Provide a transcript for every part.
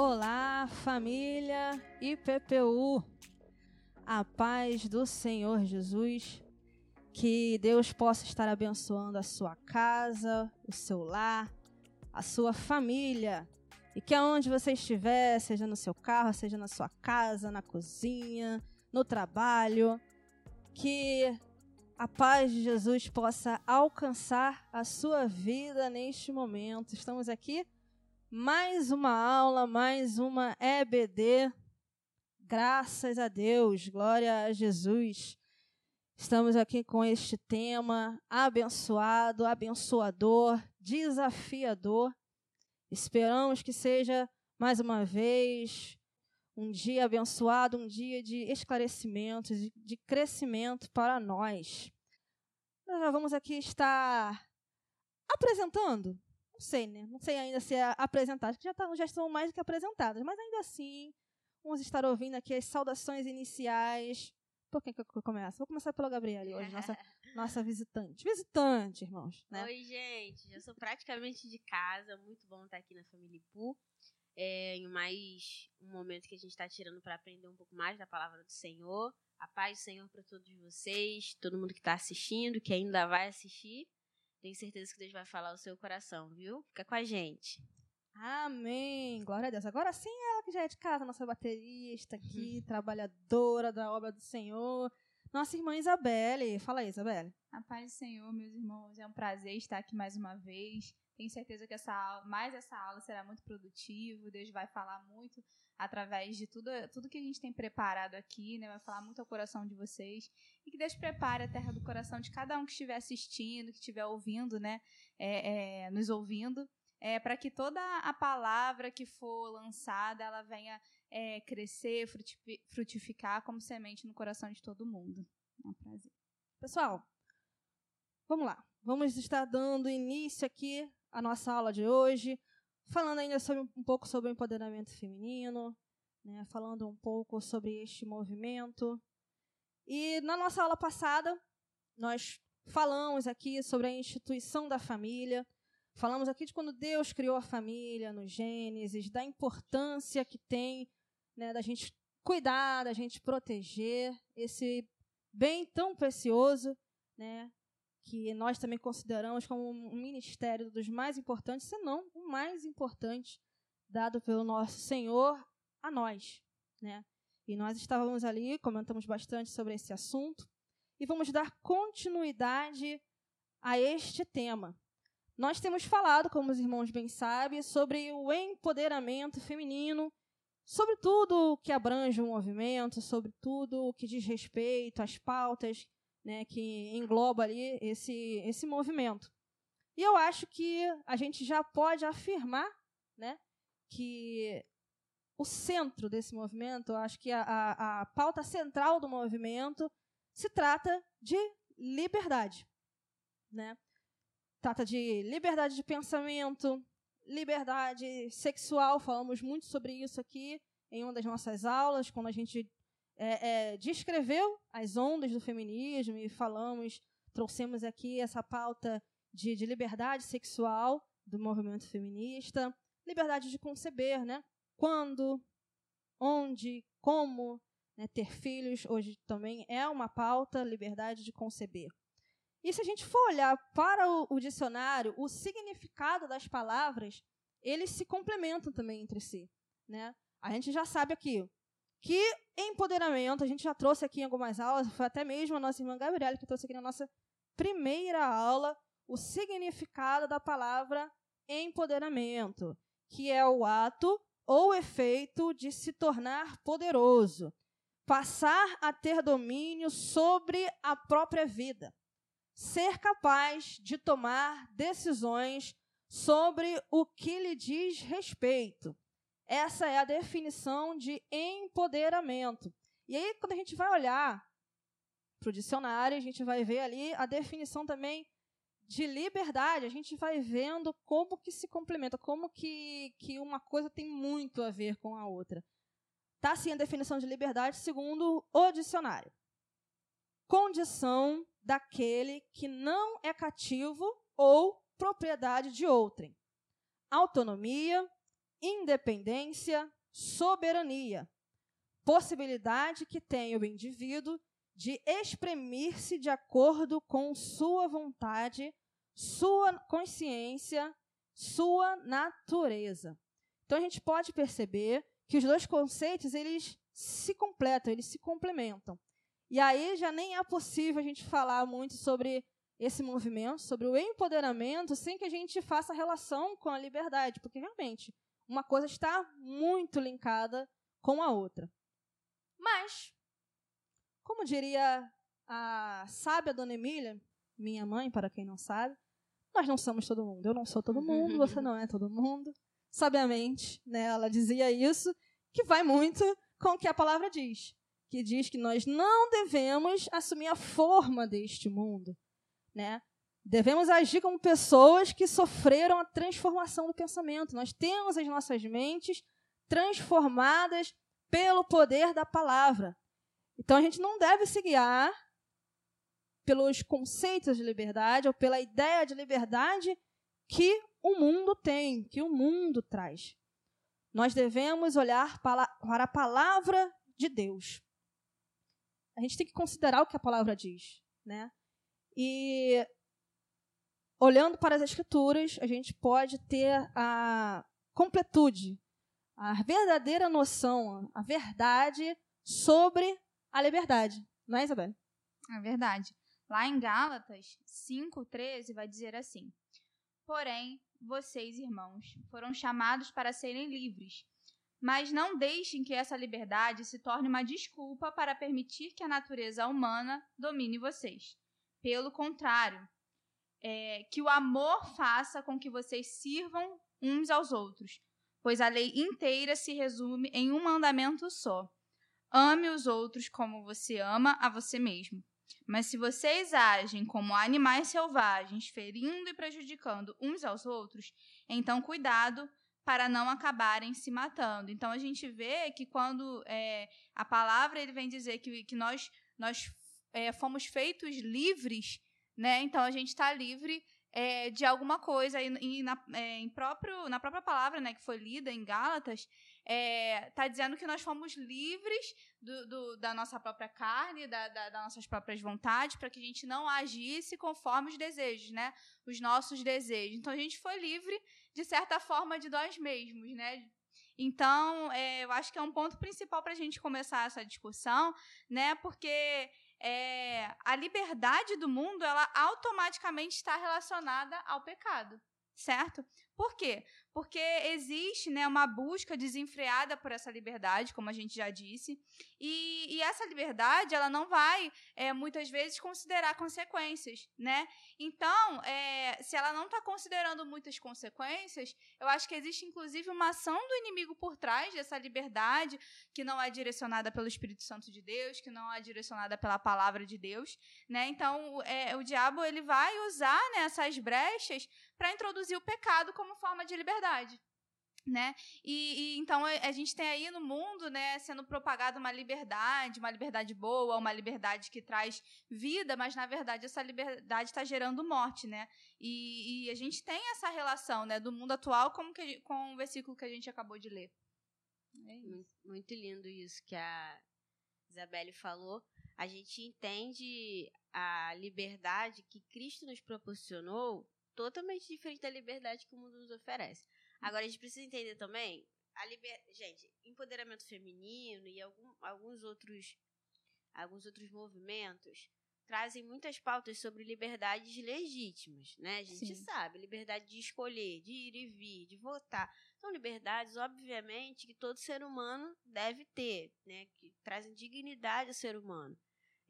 Olá, família IPPU. A paz do Senhor Jesus. Que Deus possa estar abençoando a sua casa, o seu lar, a sua família. E que aonde você estiver, seja no seu carro, seja na sua casa, na cozinha, no trabalho, que a paz de Jesus possa alcançar a sua vida neste momento. Estamos aqui mais uma aula, mais uma EBD. Graças a Deus, glória a Jesus. Estamos aqui com este tema abençoado, abençoador, desafiador. Esperamos que seja mais uma vez um dia abençoado, um dia de esclarecimento, de, crescimento para nós. Nós vamos aqui estar apresentando. Não sei, né? Não sei ainda se é apresentar. Acho que já, tá, já estão mais do que apresentadas, mas ainda assim, vamos estar ouvindo aqui as saudações iniciais. Por quem que eu começo? Vou começar pela Gabriela hoje, nossa, nossa visitante. Visitante, irmãos. Né? Oi, gente. Já sou praticamente de casa. Muito bom estar aqui na Família Ipu é, em mais um momento que a gente está tirando para aprender um pouco mais da palavra do Senhor. A paz do Senhor para todos vocês, todo mundo que está assistindo, que ainda vai assistir. Tenho certeza que Deus vai falar o seu coração, viu? Fica com a gente. Amém. Glória a Deus. Agora sim, ela que já é de casa, nossa baterista aqui, trabalhadora da obra do Senhor. Nossa irmã Isabelle. Fala aí, Isabelle. A paz do Senhor, meus irmãos. É um prazer estar aqui mais uma vez. Tenho certeza que essa aula, mais essa aula será muito produtivo. Deus vai falar muito através de tudo, tudo que a gente tem preparado aqui, né? Vai falar muito ao coração de vocês. E que Deus prepare a terra do coração de cada um que estiver assistindo, que estiver ouvindo, né? É, é, nos ouvindo. É, para que toda a palavra que for lançada ela venha é, crescer, frutificar como semente no coração de todo mundo. É um prazer. Pessoal, vamos lá. Vamos estar dando início aqui a nossa aula de hoje, falando ainda sobre, um pouco sobre o empoderamento feminino, né, falando um pouco sobre este movimento. E na nossa aula passada, nós falamos aqui sobre a instituição da família, falamos aqui de quando Deus criou a família no Gênesis, da importância que tem né, da gente cuidar, da gente proteger esse bem tão precioso, né, que nós também consideramos como um ministério dos mais importantes, se não o mais importante dado pelo nosso Senhor a nós, né? E nós estávamos ali, comentamos bastante sobre esse assunto e vamos dar continuidade a este tema. Nós temos falado, como os irmãos bem sabem, sobre o empoderamento feminino, sobre tudo que abrange o movimento, sobre tudo o que diz respeito às pautas né, que engloba ali esse, esse movimento. E eu acho que a gente já pode afirmar né, que o centro desse movimento, eu acho que a, a, a pauta central do movimento se trata de liberdade. Né? Trata de liberdade de pensamento, liberdade sexual, falamos muito sobre isso aqui em uma das nossas aulas, quando a gente é, é, descreveu as ondas do feminismo e falamos, trouxemos aqui essa pauta de, de liberdade sexual do movimento feminista, liberdade de conceber, né? Quando, onde, como né, ter filhos, hoje também é uma pauta, liberdade de conceber. E se a gente for olhar para o, o dicionário, o significado das palavras, eles se complementam também entre si. Né? A gente já sabe aqui que empoderamento, a gente já trouxe aqui em algumas aulas, foi até mesmo a nossa irmã Gabriela que trouxe aqui na nossa primeira aula o significado da palavra empoderamento, que é o ato ou efeito de se tornar poderoso, passar a ter domínio sobre a própria vida, ser capaz de tomar decisões sobre o que lhe diz respeito essa é a definição de empoderamento. E aí, quando a gente vai olhar para o dicionário, a gente vai ver ali a definição também de liberdade. A gente vai vendo como que se complementa, como que, que uma coisa tem muito a ver com a outra. Está assim a definição de liberdade segundo o dicionário. Condição daquele que não é cativo ou propriedade de outrem. Autonomia, independência, soberania, possibilidade que tem o indivíduo de exprimir-se de acordo com sua vontade, sua consciência, sua natureza. Então a gente pode perceber que os dois conceitos eles se completam, eles se complementam. E aí já nem é possível a gente falar muito sobre esse movimento, sobre o empoderamento, sem que a gente faça relação com a liberdade, porque realmente uma coisa está muito linkada com a outra. Mas, como diria a sábia Dona Emília, minha mãe, para quem não sabe, nós não somos todo mundo. Eu não sou todo mundo, você não é todo mundo. Sabiamente, né, ela dizia isso, que vai muito com o que a palavra diz, que diz que nós não devemos assumir a forma deste mundo, né? Devemos agir como pessoas que sofreram a transformação do pensamento. Nós temos as nossas mentes transformadas pelo poder da palavra. Então a gente não deve se guiar pelos conceitos de liberdade ou pela ideia de liberdade que o mundo tem, que o mundo traz. Nós devemos olhar para a palavra de Deus. A gente tem que considerar o que a palavra diz, né? E olhando para as escrituras, a gente pode ter a completude, a verdadeira noção, a verdade sobre a liberdade. Não é, Isabel? É verdade. Lá em Gálatas 5:13 vai dizer assim: Porém, vocês, irmãos, foram chamados para serem livres, mas não deixem que essa liberdade se torne uma desculpa para permitir que a natureza humana domine vocês. Pelo contrário, é, que o amor faça com que vocês sirvam uns aos outros, pois a lei inteira se resume em um mandamento só: ame os outros como você ama a você mesmo. Mas se vocês agem como animais selvagens, ferindo e prejudicando uns aos outros, então cuidado para não acabarem se matando. Então a gente vê que quando é, a palavra ele vem dizer que, que nós, nós é, fomos feitos livres, né? Então a gente está livre é, de alguma coisa. E, e na, é, em próprio, na própria palavra né, que foi lida em Gálatas, está é, tá dizendo que nós fomos livres do, do, da nossa própria carne, da, da, das nossas próprias vontades, para que a gente não agisse conforme os desejos, né? Os nossos desejos. Então a gente foi livre, de certa forma, de nós mesmos, né? Então, é, eu acho que é um ponto principal para a gente começar essa discussão, né? Porque é, a liberdade do mundo ela automaticamente está relacionada ao pecado, certo? Por quê? Porque existe né, uma busca desenfreada por essa liberdade, como a gente já disse, e, e essa liberdade ela não vai é, muitas vezes considerar consequências, né? Então, é, se ela não está considerando muitas consequências, eu acho que existe inclusive uma ação do inimigo por trás dessa liberdade que não é direcionada pelo Espírito Santo de Deus, que não é direcionada pela palavra de Deus, né? Então, é, o diabo ele vai usar né, essas brechas para introduzir o pecado como forma de liberdade. Né? E, e, então a gente tem aí no mundo, né, sendo propagada uma liberdade, uma liberdade boa, uma liberdade que traz vida, mas na verdade essa liberdade está gerando morte, né? E, e, a gente tem essa relação, né, do mundo atual como que, com o versículo que a gente acabou de ler. É muito lindo isso que a Isabelle falou. A gente entende a liberdade que Cristo nos proporcionou totalmente diferente da liberdade que o mundo nos oferece. Agora, a gente precisa entender também a liber... gente, empoderamento feminino e algum, alguns outros alguns outros movimentos trazem muitas pautas sobre liberdades legítimas, né? A gente Sim. sabe, liberdade de escolher, de ir e vir, de votar. São liberdades, obviamente, que todo ser humano deve ter, né? Que trazem dignidade ao ser humano.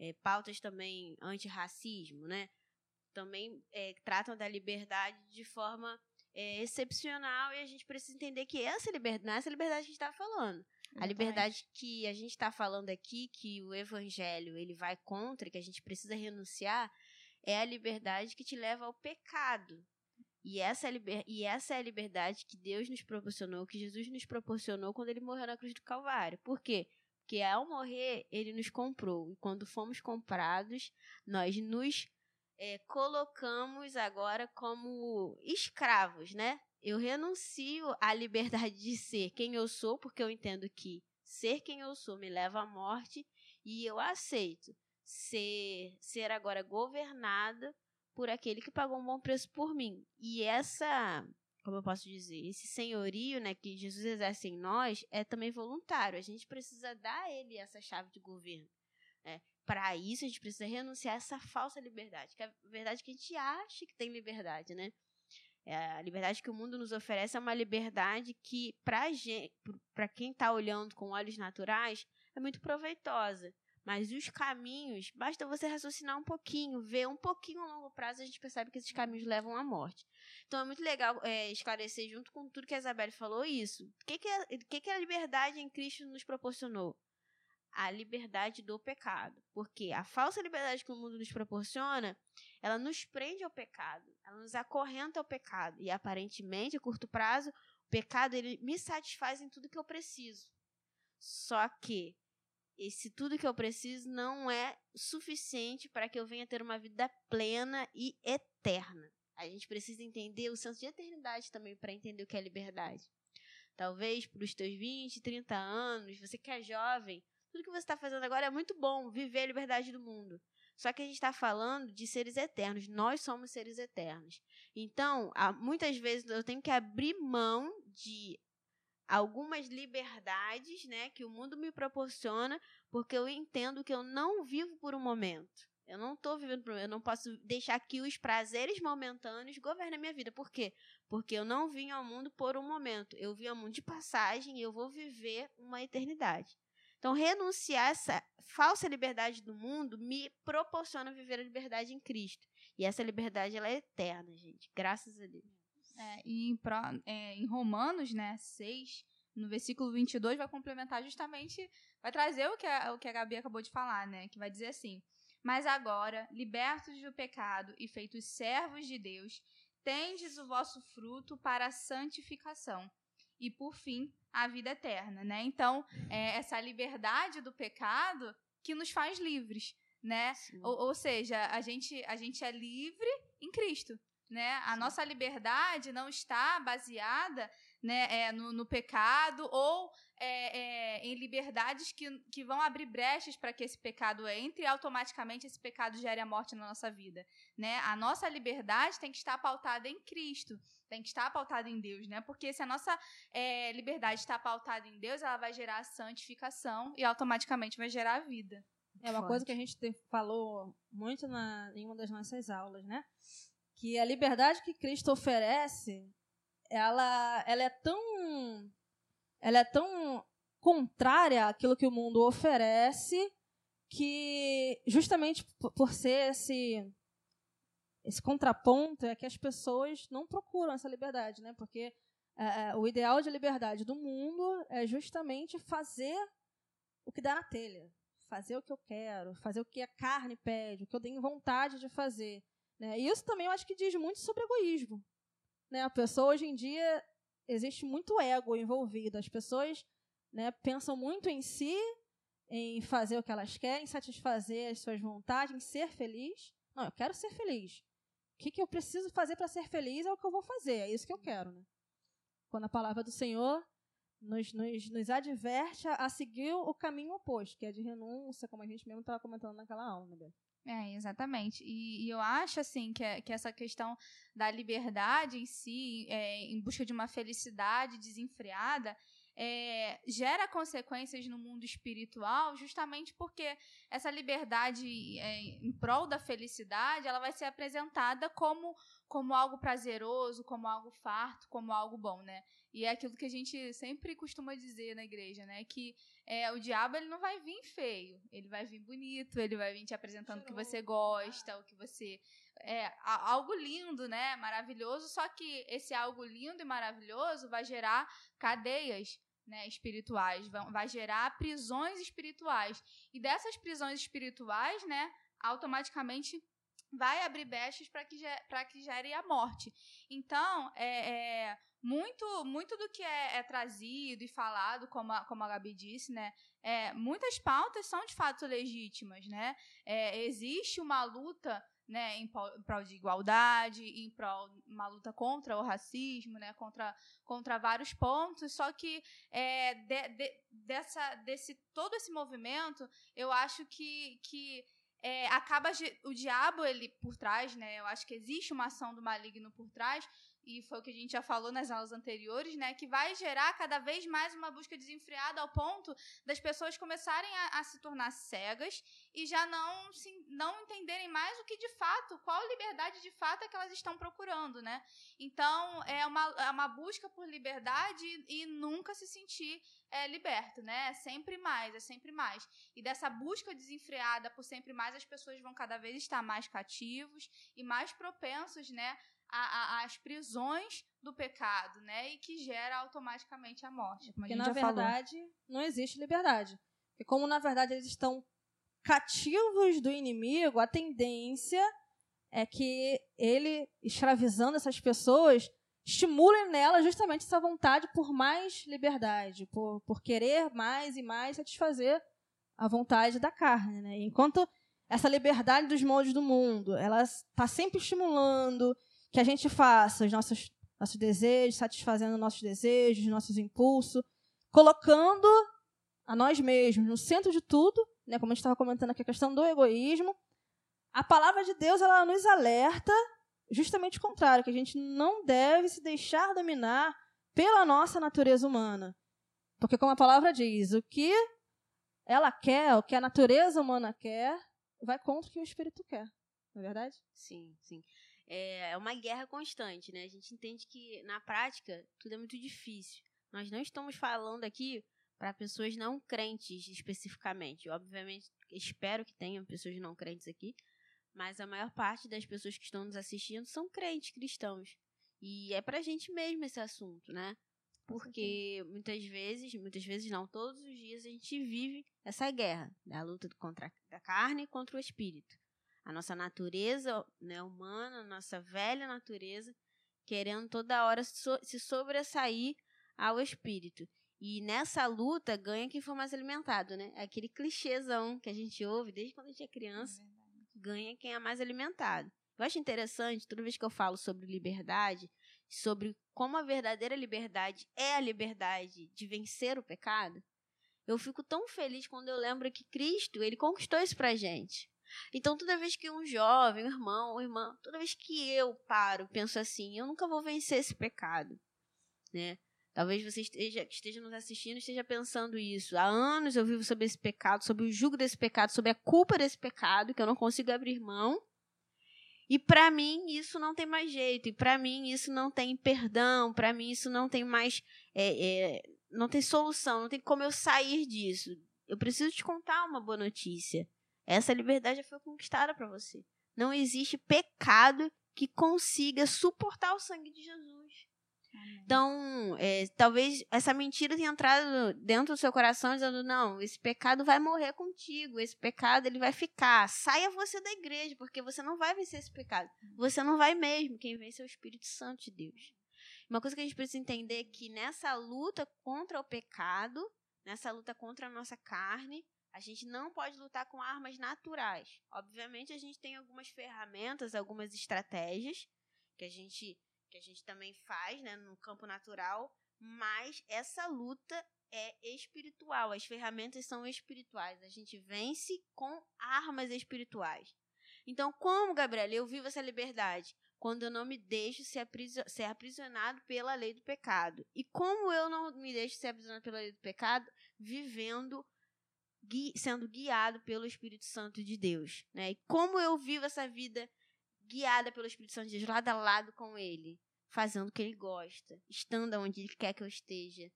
É, pautas também antirracismo, né? também é, tratam da liberdade de forma é, excepcional e a gente precisa entender que essa liberdade, essa liberdade que a gente está falando. A liberdade que a gente está falando aqui, que o evangelho ele vai contra, que a gente precisa renunciar, é a liberdade que te leva ao pecado. E essa, é liber... e essa é a liberdade que Deus nos proporcionou, que Jesus nos proporcionou quando ele morreu na cruz do Calvário. Por quê? Porque ao morrer, ele nos comprou. E quando fomos comprados, nós nos é, colocamos agora como escravos, né? eu renuncio à liberdade de ser quem eu sou, porque eu entendo que ser quem eu sou me leva à morte, e eu aceito ser, ser agora governada por aquele que pagou um bom preço por mim. E essa, como eu posso dizer, esse senhorio né, que Jesus exerce em nós é também voluntário. A gente precisa dar a ele essa chave de governo. Né? Para isso, a gente precisa renunciar a essa falsa liberdade, que é a verdade que a gente acha que tem liberdade, né? É, a liberdade que o mundo nos oferece é uma liberdade que, para quem está olhando com olhos naturais, é muito proveitosa. Mas os caminhos, basta você raciocinar um pouquinho, ver um pouquinho a longo prazo, a gente percebe que esses caminhos levam à morte. Então é muito legal é, esclarecer, junto com tudo que a Isabelle falou, isso. O que, que, é, que, que a liberdade em Cristo nos proporcionou? A liberdade do pecado. Porque a falsa liberdade que o mundo nos proporciona, ela nos prende ao pecado, ela nos acorrenta ao pecado. E aparentemente, a curto prazo, o pecado ele me satisfaz em tudo que eu preciso. Só que esse tudo que eu preciso não é suficiente para que eu venha ter uma vida plena e eterna. A gente precisa entender o senso de eternidade também para entender o que é liberdade. Talvez para os teus 20, 30 anos, você que é jovem, tudo que você está fazendo agora é muito bom, viver a liberdade do mundo. Só que a gente está falando de seres eternos. Nós somos seres eternos. Então, muitas vezes eu tenho que abrir mão de algumas liberdades, né, que o mundo me proporciona, porque eu entendo que eu não vivo por um momento. Eu não estou vivendo eu não posso deixar que os prazeres momentâneos governem a minha vida. Por quê? Porque eu não vim ao mundo por um momento. Eu vim ao mundo de passagem e eu vou viver uma eternidade. Então, renunciar essa falsa liberdade do mundo me proporciona viver a liberdade em Cristo. E essa liberdade ela é eterna, gente. Graças a Deus. É, e em, é, em, Romanos, né, 6, no versículo 22, vai complementar justamente, vai trazer o que, a, o que a Gabi acabou de falar, né, que vai dizer assim, mas agora, libertos do pecado e feitos servos de Deus, tendes o vosso fruto para a santificação e, por fim, a vida eterna, né? Então, é essa liberdade do pecado que nos faz livres, né? Ou, ou, seja, a gente, a gente é livre em Cristo, né? A Sim. nossa liberdade não está baseada né, é, no, no, pecado ou é, é, em liberdades que, que vão abrir brechas para que esse pecado entre e automaticamente esse pecado gere a morte na nossa vida. Né? A nossa liberdade tem que estar pautada em Cristo, tem que estar pautada em Deus, né? porque se a nossa é, liberdade está pautada em Deus, ela vai gerar a santificação e automaticamente vai gerar a vida. É uma Forte. coisa que a gente falou muito na, em uma das nossas aulas, né? que a liberdade que Cristo oferece, ela, ela é tão ela é tão contrária àquilo que o mundo oferece que justamente por ser esse esse contraponto é que as pessoas não procuram essa liberdade, né? Porque é, é o ideal de liberdade do mundo é justamente fazer o que dá na telha, fazer o que eu quero, fazer o que a carne pede, o que eu tenho vontade de fazer. Né? E isso também eu acho que diz muito sobre egoísmo. Né? A pessoa hoje em dia existe muito ego envolvido. As pessoas né, pensam muito em si, em fazer o que elas querem, satisfazer as suas vontades, em ser feliz. Não, eu quero ser feliz. O que, que eu preciso fazer para ser feliz é o que eu vou fazer, é isso que eu quero. Né? Quando a palavra do Senhor nos, nos, nos adverte a, seguir o caminho oposto, que é de renúncia, como a gente mesmo estava comentando naquela aula. Né? É, exatamente. E, e, eu acho, assim, que, é, que essa questão da liberdade em si, é, em busca de uma felicidade desenfreada, é, gera consequências no mundo espiritual, justamente porque essa liberdade é, em prol da felicidade, ela vai ser apresentada como, como algo prazeroso, como algo farto, como algo bom, né? E é aquilo que a gente sempre costuma dizer na igreja, né? Que é, o diabo ele não vai vir feio, ele vai vir bonito, ele vai vir te apresentando o que você gosta, o que você é algo lindo, né? Maravilhoso. Só que esse algo lindo e maravilhoso vai gerar cadeias. Né, espirituais, vai gerar prisões espirituais. E dessas prisões espirituais, né, automaticamente vai abrir brechas para que, que gere a morte. Então, é, é muito muito do que é, é, trazido e falado, como a, como a Gabi disse, né? É, muitas pautas são de fato legítimas, né? É, existe uma luta né, em prol de igualdade, em prol uma luta contra o racismo, né, contra, contra vários pontos. Só que é, de, de, dessa, desse todo esse movimento, eu acho que, que é, acaba o diabo ele por trás, né? Eu acho que existe uma ação do maligno por trás e foi o que a gente já falou nas aulas anteriores, né, que vai gerar cada vez mais uma busca desenfreada ao ponto das pessoas começarem a, a se tornar cegas e já não, se, não entenderem mais o que de fato, qual liberdade de fato é que elas estão procurando, né? Então, é uma, é uma busca por liberdade e, nunca se sentir é, liberto, né? É sempre mais, é sempre mais. E dessa busca desenfreada por sempre mais, as pessoas vão cada vez estar mais cativos e mais propensos, né, a, a, as prisões do pecado, né? E que gera automaticamente a morte. Porque, na verdade, falou. não existe liberdade. E como, na verdade, eles estão cativos do inimigo, a tendência é que ele, escravizando essas pessoas, estimule nela justamente essa vontade por mais liberdade, por, por querer mais e mais satisfazer a vontade da carne. Né? Enquanto essa liberdade dos moldes do mundo, ela está sempre estimulando que a gente faça os nossos, nossos desejos, satisfazendo nossos desejos, nossos impulsos, colocando a nós mesmos no centro de tudo, né, como a gente estava comentando aqui, a questão do egoísmo. A palavra de Deus ela nos alerta justamente o contrário, que a gente não deve se deixar dominar pela nossa natureza humana. Porque, como a palavra diz, o que ela quer, o que a natureza humana quer, vai contra o que o espírito quer. Não é verdade? Sim, sim é uma guerra constante, né? A gente entende que na prática tudo é muito difícil. Nós não estamos falando aqui para pessoas não crentes especificamente. Obviamente, espero que tenham pessoas não crentes aqui, mas a maior parte das pessoas que estão nos assistindo são crentes cristãos. E é pra gente mesmo esse assunto, né? Porque muitas vezes, muitas vezes não, todos os dias a gente vive essa guerra, né? a luta contra a carne contra o espírito a nossa natureza né, humana, a nossa velha natureza, querendo toda hora so se sobressair ao espírito. E nessa luta ganha quem for mais alimentado, né? É aquele clichêzão que a gente ouve desde quando a gente é criança. É ganha quem é mais alimentado. Eu acho interessante, toda vez que eu falo sobre liberdade, sobre como a verdadeira liberdade é a liberdade de vencer o pecado, eu fico tão feliz quando eu lembro que Cristo, ele conquistou isso pra gente. Então, toda vez que um jovem, um irmão, uma irmã, toda vez que eu paro, penso assim, eu nunca vou vencer esse pecado, né? Talvez você esteja, esteja nos assistindo esteja pensando isso. Há anos eu vivo sobre esse pecado, sobre o jugo desse pecado, sobre a culpa desse pecado, que eu não consigo abrir mão. E para mim isso não tem mais jeito. E para mim isso não tem perdão. Para mim isso não tem mais. É, é, não tem solução. Não tem como eu sair disso. Eu preciso te contar uma boa notícia. Essa liberdade já foi conquistada para você. Não existe pecado que consiga suportar o sangue de Jesus. Então, é, talvez essa mentira tenha entrado dentro do seu coração dizendo: não, esse pecado vai morrer contigo, esse pecado ele vai ficar. Saia você da igreja, porque você não vai vencer esse pecado. Você não vai mesmo. Quem vence é o Espírito Santo de Deus. Uma coisa que a gente precisa entender é que nessa luta contra o pecado, nessa luta contra a nossa carne, a gente não pode lutar com armas naturais. Obviamente, a gente tem algumas ferramentas, algumas estratégias que a gente que a gente também faz, né, no campo natural, mas essa luta é espiritual. As ferramentas são espirituais. A gente vence com armas espirituais. Então, como, Gabriela, eu vivo essa liberdade? Quando eu não me deixo ser aprisionado pela lei do pecado. E como eu não me deixo ser aprisionado pela lei do pecado? Vivendo gui sendo guiado pelo Espírito Santo de Deus. Né? E como eu vivo essa vida guiada pelo Espírito Santo de Deus, lado a lado com Ele, fazendo o que Ele gosta, estando onde Ele quer que eu esteja,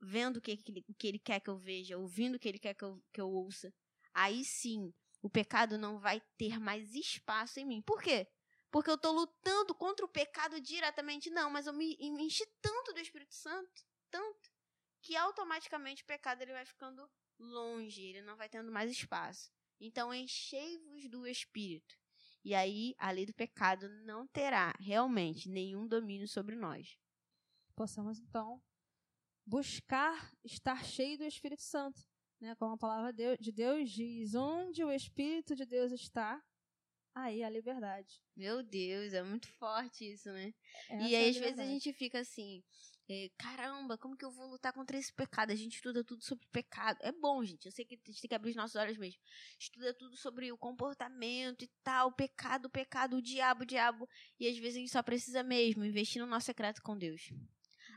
vendo o que, ele, o que Ele quer que eu veja, ouvindo o que Ele quer que eu, que eu ouça. Aí sim, o pecado não vai ter mais espaço em mim. Por quê? Porque eu estou lutando contra o pecado diretamente. Não, mas eu me, me enchi tanto do Espírito Santo, tanto, que automaticamente o pecado ele vai ficando longe, ele não vai tendo mais espaço. Então, enchei-vos do Espírito. E aí, a lei do pecado não terá realmente nenhum domínio sobre nós. Possamos, então, buscar estar cheio do Espírito Santo. Né? Como a palavra de Deus diz, onde o Espírito de Deus está, aí a liberdade. Meu Deus, é muito forte isso, né? Essa e é aí, às vezes, a gente fica assim, é, caramba, como que eu vou lutar contra esse pecado? A gente estuda tudo sobre pecado. É bom, gente. Eu sei que a gente tem que abrir os nossos olhos mesmo. Estuda tudo sobre o comportamento e tal, pecado, pecado, o diabo, o diabo. E às vezes a gente só precisa mesmo investir no nosso secreto com Deus.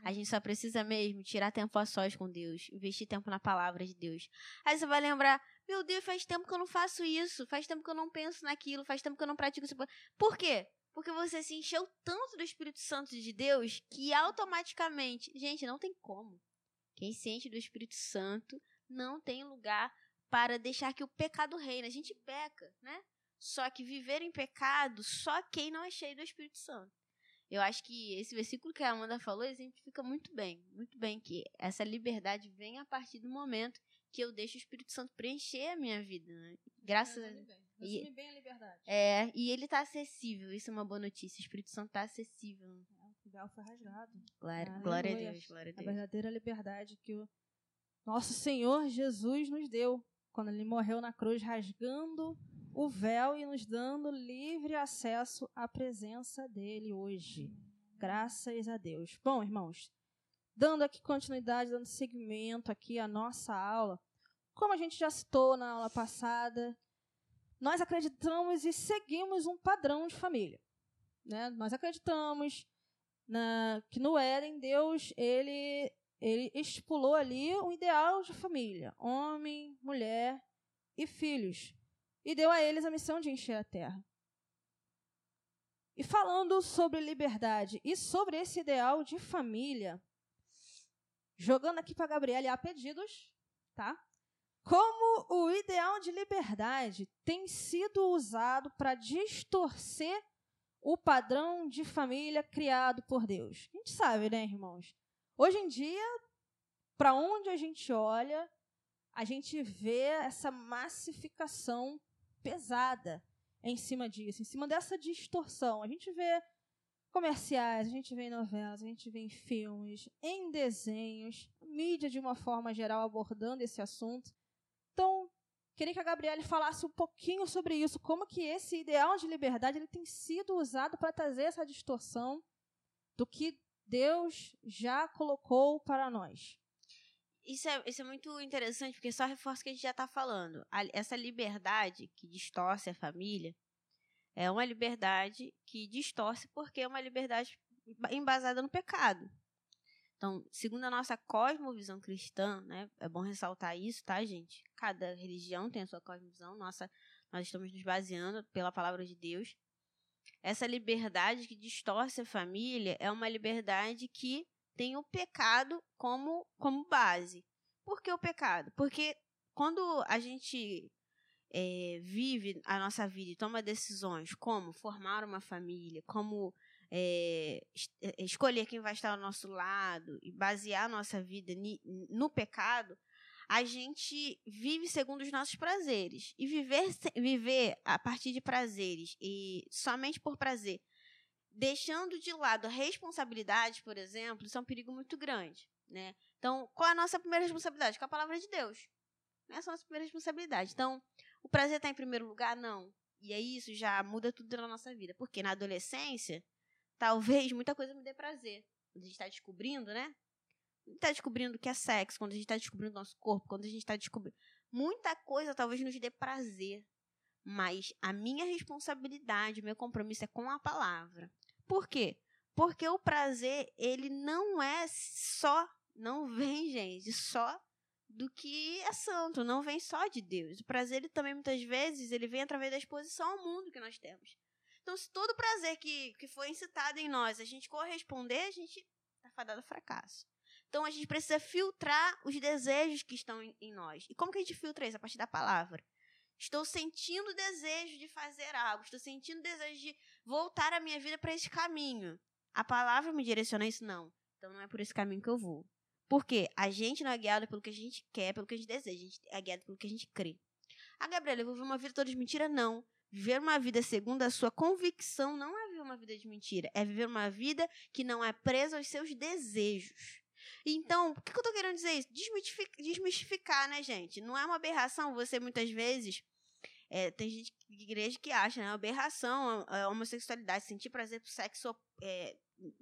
A gente só precisa mesmo tirar tempo a sós com Deus, investir tempo na palavra de Deus. Aí você vai lembrar, meu Deus, faz tempo que eu não faço isso, faz tempo que eu não penso naquilo, faz tempo que eu não pratico isso. Por quê? Porque você se encheu tanto do Espírito Santo de Deus que automaticamente. Gente, não tem como. Quem se enche do Espírito Santo não tem lugar para deixar que o pecado reine. A gente peca, né? Só que viver em pecado, só quem não é cheio do Espírito Santo. Eu acho que esse versículo que a Amanda falou exemplifica muito bem, muito bem que essa liberdade vem a partir do momento que eu deixo o Espírito Santo preencher a minha vida, né? Graças a Resume bem. e- bem a liberdade. é, e ele tá acessível, isso é uma boa notícia. O Espírito Santo tá acessível. O véu foi rasgado. Glória, Aleluia. glória a Deus, glória a A Deus. verdadeira liberdade que o nosso Senhor Jesus nos deu quando ele morreu na cruz, rasgando o véu e nos dando livre acesso à presença dele hoje. Graças a Deus. Bom, irmãos, dando aqui continuidade, dando seguimento aqui à nossa aula, como a gente já citou na aula passada, nós acreditamos e seguimos um padrão de família. Né? Nós acreditamos na- que no Éden, Deus ele, ele estipulou ali um ideal de família: homem, mulher e filhos. E deu a eles a missão de encher a terra. E falando sobre liberdade e sobre esse ideal de família, jogando aqui para Gabriela há pedidos, tá? Como o ideal de liberdade tem sido usado para distorcer o padrão de família criado por Deus. A gente sabe, né, irmãos? Hoje em dia, para onde a gente olha, a gente vê essa massificação pesada em cima disso, em cima dessa distorção. A gente vê comerciais, a gente vê em novelas, a gente vê em filmes, em desenhos, mídia de uma forma geral abordando esse assunto. Queria que a Gabriele falasse um pouquinho sobre isso, como que esse ideal de liberdade ele tem sido usado para trazer essa distorção do que Deus já colocou para nós. Isso é, isso é muito interessante, porque só reforça o que a gente já está falando. A- essa liberdade que distorce a família é uma liberdade que distorce porque é uma liberdade ba- embasada no pecado. Então, segundo a nossa cosmovisão cristã, né, é bom ressaltar isso, tá, gente? Cada religião tem a sua cosmovisão, nossa, nós estamos nos baseando pela palavra de Deus. Essa liberdade que distorce a família é uma liberdade que tem o pecado como, como base. Por que o pecado? Porque quando a gente é, vive a nossa vida e toma decisões como formar uma família, como é, es- escolher quem vai estar ao nosso lado e basear a nossa vida no pecado, a gente vive segundo os nossos prazeres. E viver, viver a partir de prazeres e somente por prazer, deixando de lado a responsabilidade, por exemplo, isso é um perigo muito grande. Né? Então, qual é a nossa primeira responsabilidade? Com a palavra de Deus. Essa é a nossa primeira responsabilidade. Então, o prazer está em primeiro lugar? Não. E aí isso já muda tudo na nossa vida. Porque na adolescência, talvez muita coisa me dê prazer. Quando a gente está descobrindo, né? A gente está descobrindo o que é sexo, quando a gente está descobrindo o nosso corpo, quando a gente está descobrindo. Muita coisa talvez nos dê prazer. Mas a minha responsabilidade, meu compromisso é com a palavra. Por quê? Porque o prazer, ele não é só, não vem, gente, só do que é santo, não vem só de Deus. O prazer, ele também, muitas vezes, ele vem através da exposição ao mundo que nós temos. Então, se todo prazer que, que foi incitado em nós, a gente corresponder, a gente está fadado ao fracasso. Então, a gente precisa filtrar os desejos que estão em, em nós. E como que a gente filtra isso? A partir da palavra. Estou sentindo desejo de fazer algo, estou sentindo desejo de voltar a minha vida para esse caminho. A palavra me direciona isso? Não. Então não é por esse caminho que eu vou. Por quê? A gente não é guiado pelo que a gente quer, pelo que a gente deseja. A gente é guiado pelo que a gente crê. Ah, Gabriela, eu vou viver uma vida toda de mentira? Não. Viver uma vida segundo a sua convicção não é viver uma vida de mentira. É viver uma vida que não é presa aos seus desejos. Então, o que, eu tô querendo dizer isso? Desmistificar, desmistificar, né, gente? Não é uma aberração você, muitas vezes, É, tem gente de igreja que acha, né? Aberração, a homossexualidade, sentir prazer por sexo, é,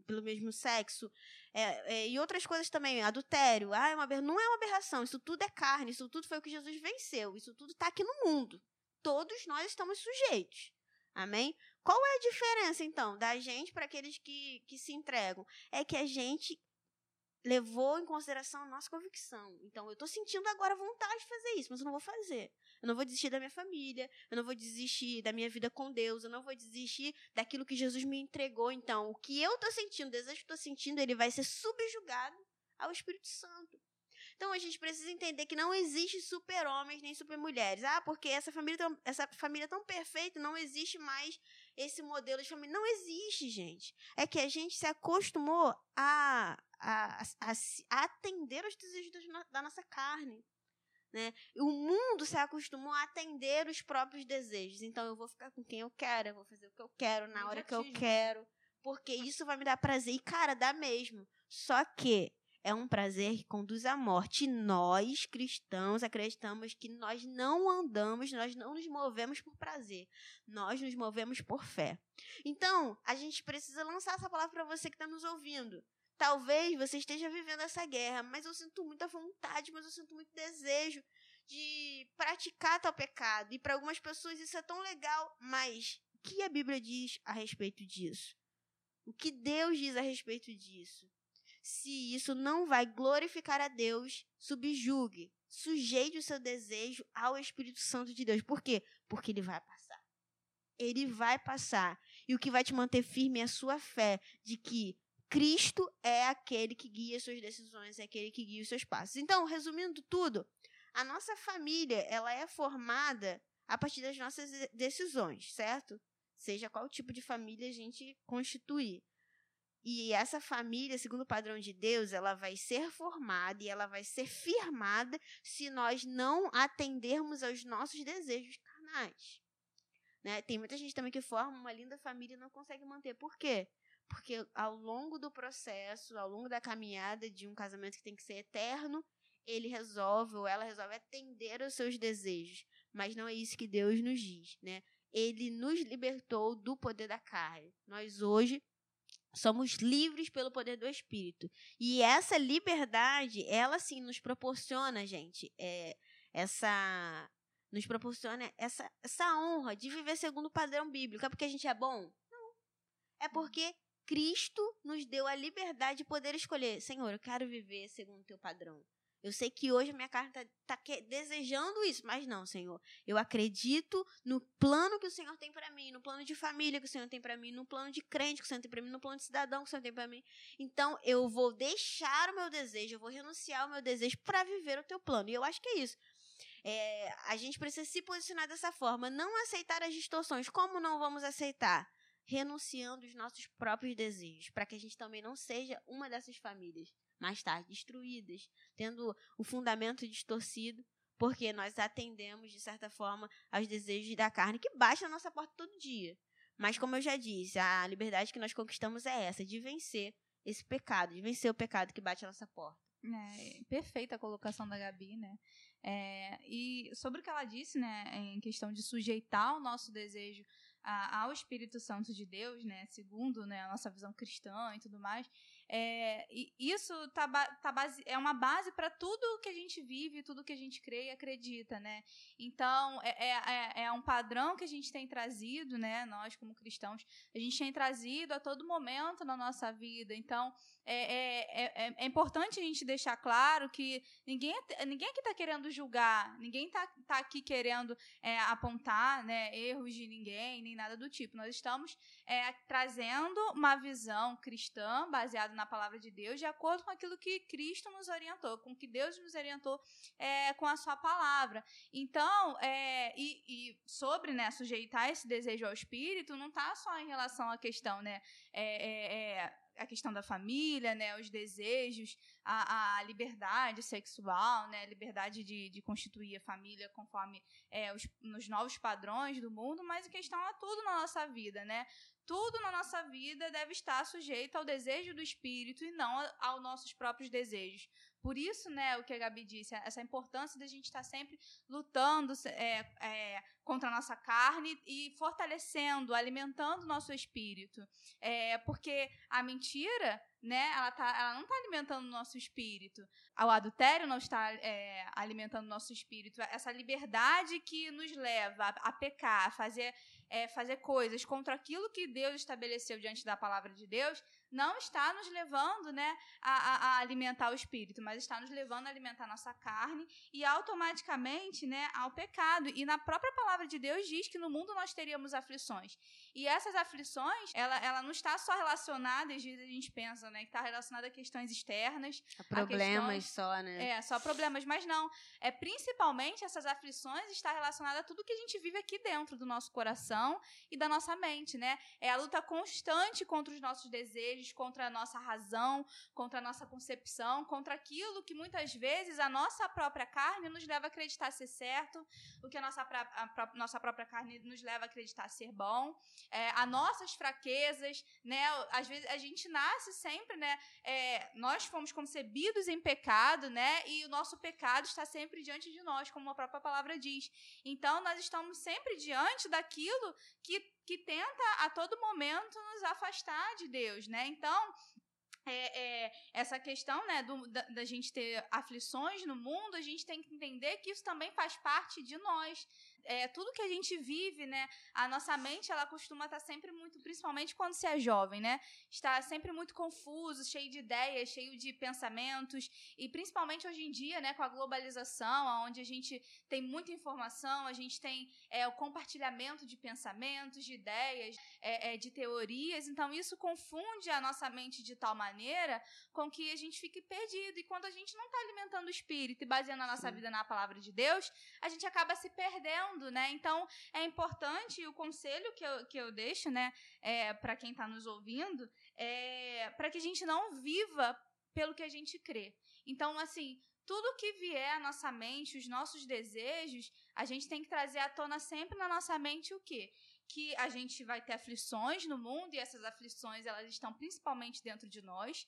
pelo mesmo sexo. É, é, e outras coisas também, adultério. Ah, é uma, não é uma aberração, isso tudo é carne, isso tudo foi o que Jesus venceu, isso tudo está aqui no mundo. Todos nós estamos sujeitos. Amém? Qual é a diferença, então, da gente para aqueles que, que se entregam? É que a gente levou em consideração a nossa convicção. Então, eu estou sentindo agora vontade de fazer isso, mas eu não vou fazer. Eu não vou desistir da minha família, eu não vou desistir da minha vida com Deus, eu não vou desistir daquilo que Jesus me entregou. Então, o que eu estou sentindo, o desejo que estou sentindo, ele vai ser subjugado ao Espírito Santo. Então a gente precisa entender que não existe super-homens nem super-mulheres. Ah, porque essa família, tão, essa família é tão perfeita, não existe mais esse modelo de família. Não existe, gente. É que a gente se acostumou a, a, a, a atender os desejos da nossa carne. Né? O mundo se acostumou a atender os próprios desejos. Então eu vou ficar com quem eu quero, eu vou fazer o que eu quero na hora que eu quero, porque isso vai me dar prazer. E, cara, dá mesmo. Só que é um prazer que conduz à morte. Nós, cristãos, acreditamos que nós não andamos, nós não nos movemos por prazer. Nós nos movemos por fé. Então, a gente precisa lançar essa palavra para você que está nos ouvindo. Talvez você esteja vivendo essa guerra, mas eu sinto muita vontade, mas eu sinto muito desejo de praticar tal pecado. E para algumas pessoas isso é tão legal, mas o que a Bíblia diz a respeito disso? O que Deus diz a respeito disso? Se isso não vai glorificar a Deus, subjugue, sujeite o seu desejo ao Espírito Santo de Deus. Por quê? Porque ele vai passar. Ele vai passar. E o que vai te manter firme é a sua fé de que Cristo é aquele que guia suas decisões, é aquele que guia os seus passos. Então, resumindo tudo, a nossa família, ela é formada a partir das nossas decisões, certo? Seja qual tipo de família a gente constituir. E essa família, segundo o padrão de Deus, ela vai ser formada e ela vai ser firmada se nós não atendermos aos nossos desejos carnais. Né? Tem muita gente também que forma uma linda família e não consegue manter. Por quê? Porque ao longo do processo, ao longo da caminhada de um casamento que tem que ser eterno, ele resolve ou ela resolve atender aos seus desejos. Mas não é isso que Deus nos diz, né? Ele nos libertou do poder da carne. Nós hoje somos livres pelo poder do Espírito. E essa liberdade, ela sim nos proporciona, gente, é, essa nos proporciona essa, essa honra de viver segundo o padrão bíblico. É porque a gente é bom? Não. É porque Cristo nos deu a liberdade de poder escolher. Senhor, eu quero viver segundo o teu padrão. Eu sei que hoje a minha carne está tá desejando isso, mas não, Senhor. Eu acredito no plano que o Senhor tem para mim, no plano de família que o Senhor tem para mim, no plano de crente que o Senhor tem para mim, no plano de cidadão que o Senhor tem para mim. Então, eu vou deixar o meu desejo, eu vou renunciar ao meu desejo para viver o teu plano. E eu acho que é isso. É, a gente precisa se posicionar dessa forma, não aceitar as distorções. Como não vamos aceitar? renunciando os nossos próprios desejos, para que a gente também não seja uma dessas famílias mais tarde destruídas, tendo o fundamento distorcido, porque nós atendemos, de certa forma, aos desejos da carne que bate na nossa porta todo dia. Mas, como eu já disse, a liberdade que nós conquistamos é essa, de vencer esse pecado, de vencer o pecado que bate na nossa porta. É, perfeita a colocação da Gabi, né? É, e sobre o que ela disse, né, em questão de sujeitar o nosso desejo a, ao Espírito Santo de Deus, né, segundo né, a nossa visão cristã e tudo mais, é, e isso tá, tá base, é uma base para tudo que a gente vive, tudo que a gente crê e acredita, né? Então, é, é, é, é um padrão que a gente tem trazido, né? Nós, como cristãos, a gente tem trazido a todo momento na nossa vida. Então, é, é, é, é importante a gente deixar claro que ninguém, ninguém aqui está querendo julgar, ninguém está tá aqui querendo é, apontar né, erros de ninguém, nem nada do tipo. Nós estamos é, trazendo uma visão cristã baseada na palavra de Deus, de acordo com aquilo que Cristo nos orientou, com que Deus nos orientou é, com a sua palavra. Então, é, e, e, sobre né, sujeitar esse desejo ao Espírito, não está só em relação à questão, né? É, é, é a questão da família, né, os desejos, a, a liberdade sexual, né, a liberdade de, de constituir a família conforme é, os, nos novos padrões do mundo, mas a questão é tudo na nossa vida, né? Tudo na nossa vida deve estar sujeito ao desejo do Espírito e não aos nossos próprios desejos. Por isso, né, o que a Gabi disse, essa importância da gente estar sempre lutando é, é, contra a nossa carne e fortalecendo, alimentando o nosso espírito. É, porque a mentira, né, ela, tá, ela não está alimentando o nosso espírito. O adultério não está é, alimentando o nosso espírito. Essa liberdade que nos leva a, a pecar, a fazer, é, fazer coisas contra aquilo que Deus estabeleceu diante da palavra de Deus, não está nos levando né, a, a, a, alimentar o espírito, mas está nos levando a alimentar nossa carne e automaticamente né, ao pecado. E na própria palavra de Deus diz que no mundo nós teríamos aflições. E essas aflições, ela, ela não está só relacionada, às vezes a gente pensa, né, que está relacionada a questões externas. A problemas a questões, só, né? É, só problemas, mas não. É principalmente essas aflições está relacionada a tudo que a gente vive aqui dentro do nosso coração e da nossa mente, né? É a luta constante contra os nossos desejos, contra a nossa razão, contra a nossa concepção, contra aquilo que muitas vezes a nossa própria carne nos leva a acreditar ser certo, o que a nossa, a, a nossa própria carne nos leva a acreditar ser bom é, a nossas fraquezas, né? Às vezes a gente nasce sempre, né? É, nós fomos concebidos em pecado, né? E o nosso pecado está sempre diante de nós, como a própria palavra diz. Então nós estamos sempre diante daquilo que, que tenta a todo momento nos afastar de Deus, né? Então é, é, essa questão né, do, da, da, gente ter aflições no mundo, a gente tem que entender que isso também faz parte de nós é, tudo que a gente vive, né? A nossa mente, ela costuma estar sempre muito, principalmente quando você é jovem, né? Está sempre muito confuso, cheio de ideias, cheio de pensamentos. E principalmente hoje em dia, né? Com a globalização, onde a gente tem muita informação, a gente tem é, o compartilhamento de pensamentos, de ideias, é, é, de teorias. Então, isso confunde a nossa mente de tal maneira com que a gente fique perdido. E quando a gente não está alimentando o espírito e baseando a nossa Sim. vida na palavra de Deus, a gente acaba se perdendo mundo, né? Então é importante o conselho que eu, que eu deixo, né, é, para quem está nos ouvindo, é, para que a gente não viva pelo que a gente crê. Então, assim, tudo que vier à nossa mente, os nossos desejos, a gente tem que trazer à tona sempre na nossa mente o quê? Que a gente vai ter aflições no mundo e essas aflições elas estão principalmente dentro de nós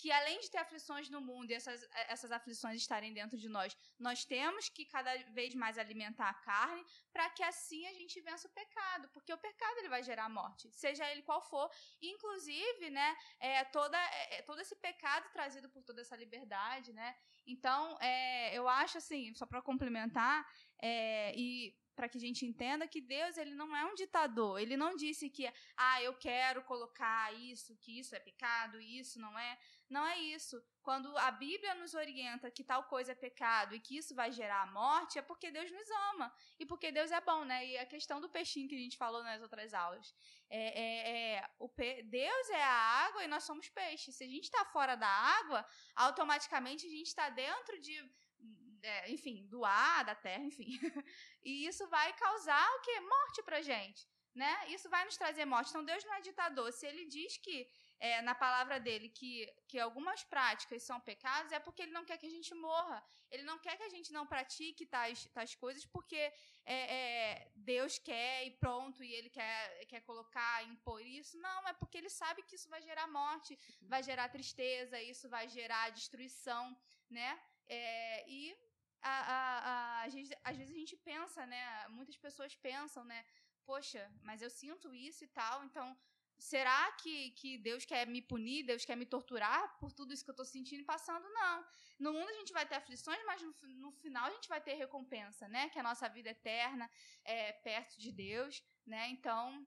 que além de ter aflições no mundo e essas, essas aflições estarem dentro de nós, nós temos que cada vez mais alimentar a carne para que assim a gente vença o pecado, porque o pecado ele vai gerar morte, seja ele qual for, inclusive, né, é, toda, é, é todo esse pecado trazido por toda essa liberdade, né, então, é, eu acho assim, só para complementar, é, e para que a gente entenda que Deus ele não é um ditador. Ele não disse que ah, eu quero colocar isso, que isso é pecado, isso não é. Não é isso. Quando a Bíblia nos orienta que tal coisa é pecado e que isso vai gerar a morte, é porque Deus nos ama e porque Deus é bom, né? E a questão do peixinho que a gente falou nas outras aulas. É, é, é o pe... Deus é a água e nós somos peixes. Se a gente está fora da água, automaticamente a gente está dentro de é, enfim, do ar, da terra, enfim. e isso vai causar o quê? Morte pra gente, né? Isso vai nos trazer morte. Então Deus não é ditador. Se ele diz que é, na palavra dele que, que algumas práticas são pecados, é porque ele não quer que a gente morra. Ele não quer que a gente não pratique tais, tais coisas porque é, é, Deus quer e pronto, e ele quer, quer colocar, impor isso. Não, é porque ele sabe que isso vai gerar morte, vai gerar tristeza, isso vai gerar destruição, né? É, e a, a, a, às, vezes, às vezes a gente pensa, né? Muitas pessoas pensam, né? Poxa, mas eu sinto isso e tal, então será que, que Deus quer me punir, Deus quer me torturar por tudo isso que eu estou sentindo e passando? Não. No mundo a gente vai ter aflições, mas no, no final a gente vai ter recompensa, né? Que a nossa vida eterna é perto de Deus, né? Então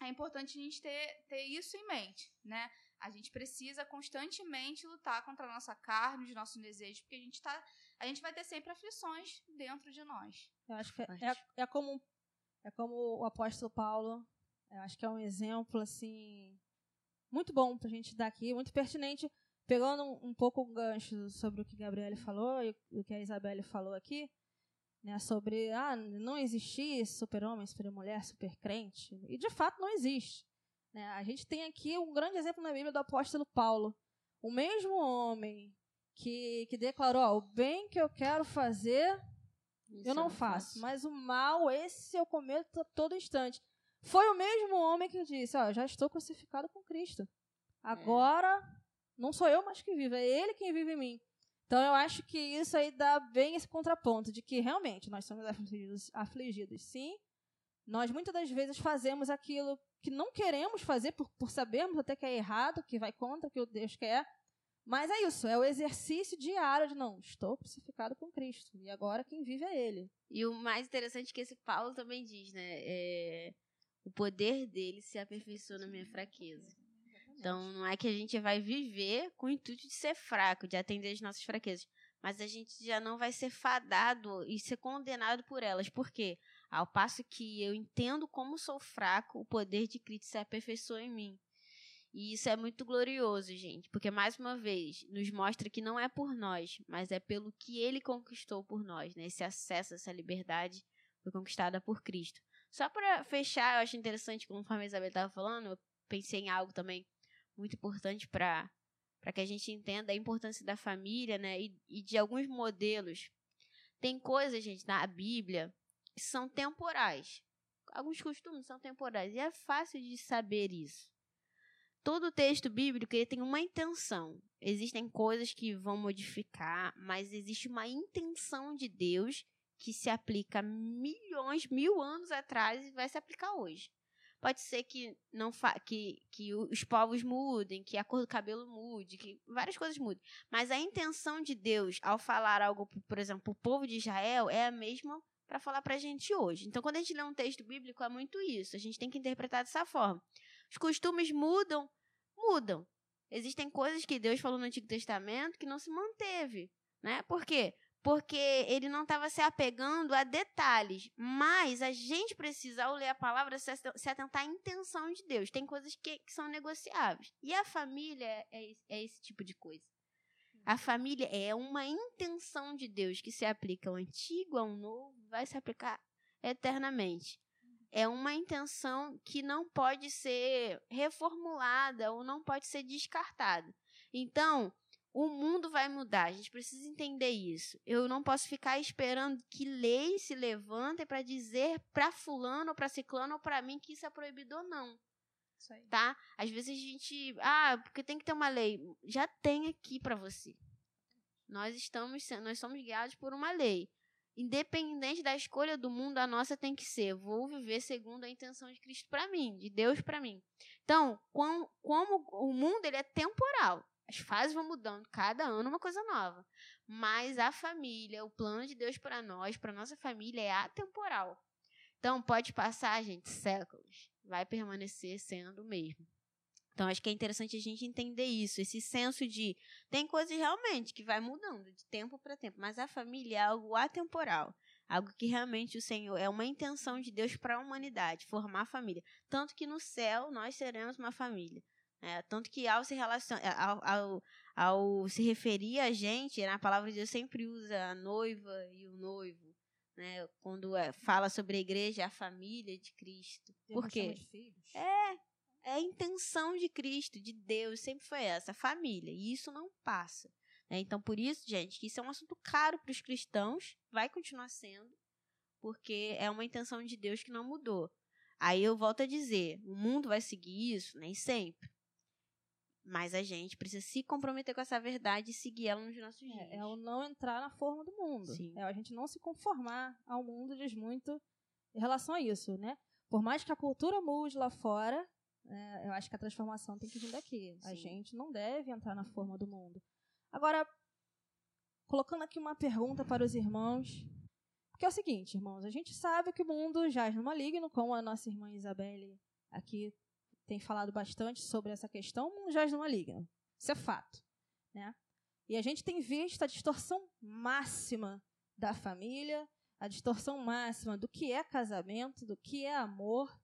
é importante a gente ter, ter isso em mente, né? A gente precisa constantemente lutar contra a nossa carne, os nossos desejos, porque a gente tá, a gente vai ter sempre aflições dentro de nós. Eu acho que é, é, é como é como o apóstolo Paulo, eu acho que é um exemplo assim muito bom para a gente dar aqui, muito pertinente, pegando um, um pouco o gancho sobre o que Gabriele falou e o que a Isabelle falou aqui, né, sobre ah, não existir super-homem, super-mulher, super-crente. E de fato não existe. Né? A gente tem aqui um grande exemplo na Bíblia do apóstolo Paulo. O mesmo homem que, que declarou: ó, o bem que eu quero fazer, Isso eu não, faço, faço, mas o mal, esse eu cometo a todo instante. Foi o mesmo homem que disse: ó, já estou crucificado com Cristo. É. Agora, é. não sou eu mais que vivo, é Ele quem vive em mim. Então eu acho que isso aí dá bem esse contraponto de que realmente nós somos afligidos, afligidos sim. Nós muitas das vezes fazemos aquilo que não queremos fazer por, por sabermos até que é errado, que vai contra o que o Deus quer. Mas é isso, é o exercício diário de não, estou crucificado com Cristo. E agora quem vive é Ele. E o mais interessante é que esse Paulo também diz, né? É, o poder dele se aperfeiçoa na minha fraqueza. Então, não é que a gente vai viver com o intuito de ser fraco, de atender as nossas fraquezas. Mas a gente já não vai ser fadado e ser condenado por elas. Por quê? Ao passo que eu entendo como sou fraco, o poder de Cristo se aperfeiçoa em mim. E isso é muito glorioso, gente, porque mais uma vez nos mostra que não é por nós, mas é pelo que ele conquistou por nós, né? Esse acesso, essa liberdade foi conquistada por Cristo. Só para fechar, eu acho interessante, conforme a Isabel estava falando, eu pensei em algo também muito importante para para que a gente entenda a importância da família, né? E, e de alguns modelos. Tem coisas, gente, na Bíblia que são temporais. Alguns costumes são temporais. E é fácil de saber isso. Todo texto bíblico ele tem uma intenção. Existem coisas que vão modificar, mas existe uma intenção de Deus que se aplica milhões, mil anos atrás e vai se aplicar hoje. Pode ser que não que, que os povos mudem, que a cor do cabelo mude, que várias coisas mudem. Mas a intenção de Deus ao falar algo, por exemplo, para o povo de Israel é a mesma para falar para a gente hoje. Então, quando a gente lê um texto bíblico, é muito isso. A gente tem que interpretar dessa forma. Os costumes mudam, mudam. Existem coisas que Deus falou no Antigo Testamento que não se manteve, né? Por quê? Porque ele não estava se apegando a detalhes. Mas a gente precisa, ao ler a palavra, se atentar à intenção de Deus. Tem coisas que, que são negociáveis. E a família é, é esse tipo de coisa. A família é uma intenção de Deus que se aplica ao antigo, ao novo, vai se aplicar eternamente. É uma intenção que não pode ser reformulada ou não pode ser descartada. Então, o mundo vai mudar, a gente precisa entender isso. Eu não posso ficar esperando que leis se levantem para dizer para fulano ou para ciclano ou para mim que isso é proibido ou não. Tá? Às vezes a gente, ah, porque tem que ter uma lei. Já tem aqui para você. Nós estamos, nós somos guiados por uma lei. Independente da escolha do mundo, a nossa tem que ser: vou viver segundo a intenção de Cristo para mim, de Deus para mim. Então, como, como o mundo ele é temporal, as fases vão mudando, cada ano uma coisa nova. Mas a família, o plano de Deus para nós, para nossa família, é atemporal. Então, pode passar, gente, séculos. Vai permanecer sendo o mesmo. Então, acho que é interessante a gente entender isso, esse senso de. Tem coisas realmente que vai mudando de tempo para tempo, mas a família é algo atemporal. Algo que realmente o Senhor é uma intenção de Deus para a humanidade, formar família. Tanto que no céu nós seremos uma família. É, tanto que ao se relacionar, é, ao, ao, ao, se referir a gente, na palavra de Deus sempre usa a noiva e o noivo, né? Quando é, fala sobre a igreja, a família de Cristo. Deus Por quê? É, é a intenção de Cristo, de Deus, sempre foi essa, família. E isso não passa. Né? Então, por isso, gente, que isso é um assunto caro para os cristãos, vai continuar sendo, porque é uma intenção de Deus que não mudou. Aí eu volto a dizer, o mundo vai seguir isso? Nem sempre. Mas a gente precisa se comprometer com essa verdade e seguir ela nos nossos dias. É, é o não entrar na forma do mundo. Sim. É a gente não se conformar ao mundo diz muito em relação a isso, né? Por mais que a cultura mude lá fora, é, eu acho que a transformação tem que vir daqui. Sim. A gente não deve entrar na forma do mundo. Agora, colocando aqui uma pergunta para os irmãos, porque é o seguinte, irmãos, a gente sabe que o mundo jaz no maligno, como a nossa irmã Isabelle aqui tem falado bastante sobre essa questão mundiais do maligno. Isso é fato. Né? E a gente tem visto a distorção máxima da família, a distorção máxima do que é casamento, do que é amor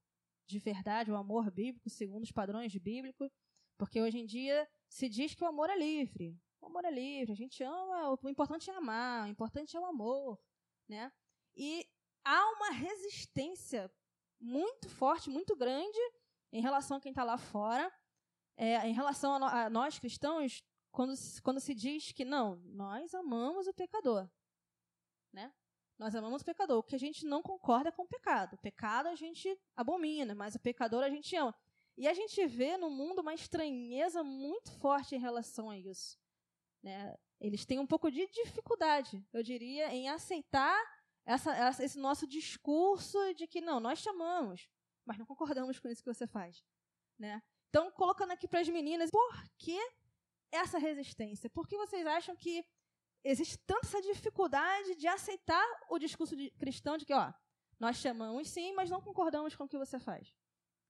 de verdade, o amor bíblico, segundo os padrões bíblicos, porque hoje em dia se diz que o amor é livre. O amor é livre, a gente ama, o importante é amar, o importante é o amor, né? E há uma resistência muito forte, muito grande em relação a quem está lá fora, é, em relação a, no, a, nós cristãos, quando, quando se diz que não, nós amamos o pecador, né? Nós amamos o pecador. O que a gente não concorda com o pecado. O pecado a gente abomina, mas o pecador a gente ama. E a gente vê no mundo uma estranheza muito forte em relação a isso. né, eles têm um pouco de dificuldade, eu diria, em aceitar essa, essa, esse nosso discurso de que não, nós chamamos, mas não concordamos com isso que você faz. Né? Então, colocando aqui para as meninas, por que essa resistência? Por que vocês acham que existe tanta essa dificuldade de aceitar o discurso de, cristão de que, ó, nós chamamos sim, mas não concordamos com o que você faz?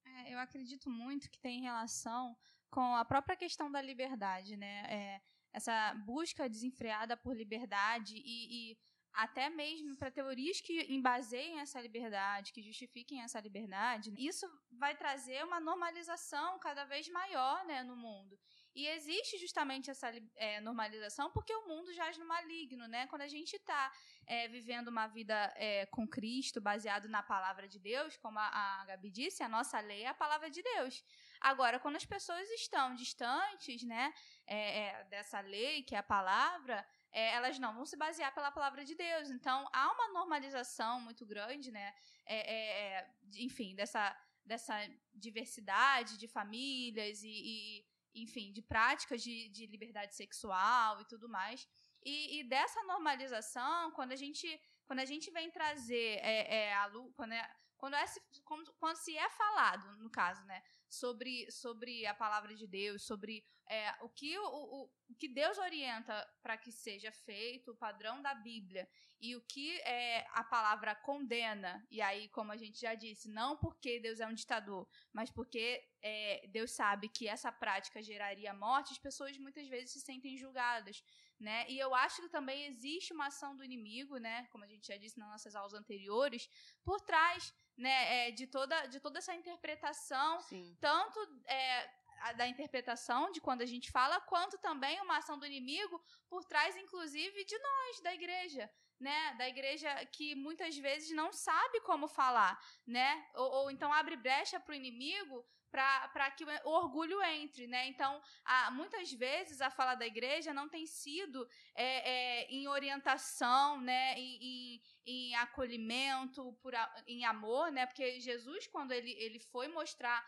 É, eu acredito muito que tem relação com a própria questão da liberdade, né? É, essa busca desenfreada por liberdade e, e até mesmo para teorias que embaseiem essa liberdade, que justifiquem essa liberdade, isso vai trazer uma normalização cada vez maior né, no mundo. E existe justamente essa é, normalização porque o mundo jaz no maligno, né? Quando a gente está é, vivendo uma vida é, com Cristo, baseado na palavra de Deus, como a, a Gabi disse, a nossa lei é a palavra de Deus. Agora, quando as pessoas estão distantes, né, é, é, dessa lei, que é a palavra, é, elas não vão se basear pela palavra de Deus. Então, há uma normalização muito grande, né? É, é, é enfim, dessa, dessa diversidade de famílias e, e enfim, de práticas de, de liberdade sexual e tudo mais. E, e, dessa normalização, quando a gente, quando a gente vem trazer é, é, a quando, quando, é, quando, quando se é falado, no caso, né, sobre, sobre a palavra de Deus, sobre é, o, que, o, o, o que Deus orienta para que seja feito, o padrão da Bíblia, e o que é, a palavra condena, e aí, como a gente já disse, não porque Deus é um ditador, mas porque é, Deus sabe que essa prática geraria morte, as pessoas muitas vezes se sentem julgadas. Né? E eu acho que também existe uma ação do inimigo, né? como a gente já disse nas nossas aulas anteriores, por trás né, é, de, toda, de toda essa interpretação, Sim. tanto é, da interpretação de quando a gente fala, quanto também uma ação do inimigo por trás, inclusive, de nós, da igreja. Né, da igreja que muitas vezes não sabe como falar, né? Ou, ou então abre brecha para o inimigo para que o orgulho entre, né? Então, muitas vezes a fala da igreja não tem sido é, é, em orientação, né? Em, em, em acolhimento, por, em amor, né? Porque Jesus, quando ele, ele foi mostrar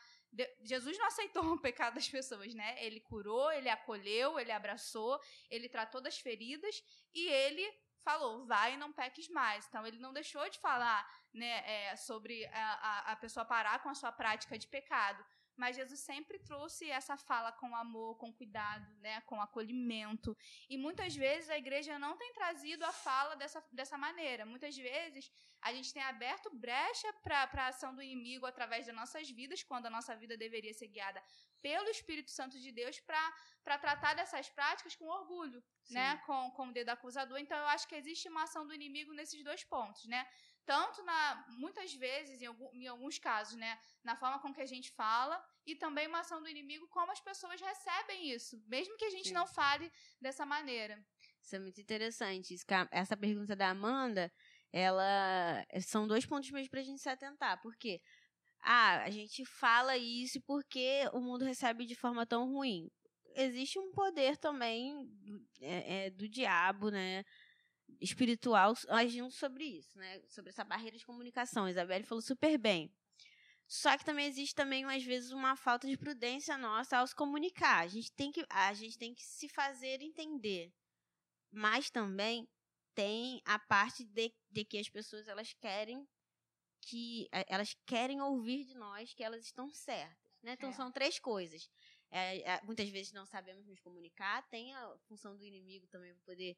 Jesus não aceitou o pecado das pessoas, né? Ele curou, ele acolheu, ele abraçou, ele tratou das feridas e ele falou, vai e não peques mais. Então, ele não deixou de falar né, é, sobre a, a pessoa parar com a sua prática de pecado. Mas Jesus sempre trouxe essa fala com amor, com cuidado, né, com acolhimento. E muitas vezes a igreja não tem trazido a fala dessa, dessa maneira. Muitas vezes a gente tem aberto brecha para a ação do inimigo através das nossas vidas, quando a nossa vida deveria ser guiada pelo Espírito Santo de Deus para tratar dessas práticas com orgulho, né, com, com o dedo acusador. Então eu acho que existe uma ação do inimigo nesses dois pontos, né? Tanto na muitas vezes em, algum, em, alguns casos, né, na forma com que a gente fala e também uma ação do inimigo como as pessoas recebem isso, mesmo que a gente Sim. não fale dessa maneira. Isso é muito interessante. Essa pergunta da Amanda, ela são dois pontos mesmo para a gente se atentar, porque ah, a gente fala isso porque o mundo recebe de forma tão ruim. Existe um poder também é, é, do diabo, né? Espiritual agindo sobre isso, né? Sobre essa barreira de comunicação. A Isabelle falou super bem. Só que também existe também às vezes uma falta de prudência nossa ao se comunicar. A gente tem que a gente tem que se fazer entender. Mas também tem a parte de, de que as pessoas elas querem que elas querem ouvir de nós que elas estão certas, né? Então é. são três coisas. É, é, muitas vezes não sabemos nos comunicar, tem a função do inimigo também para poder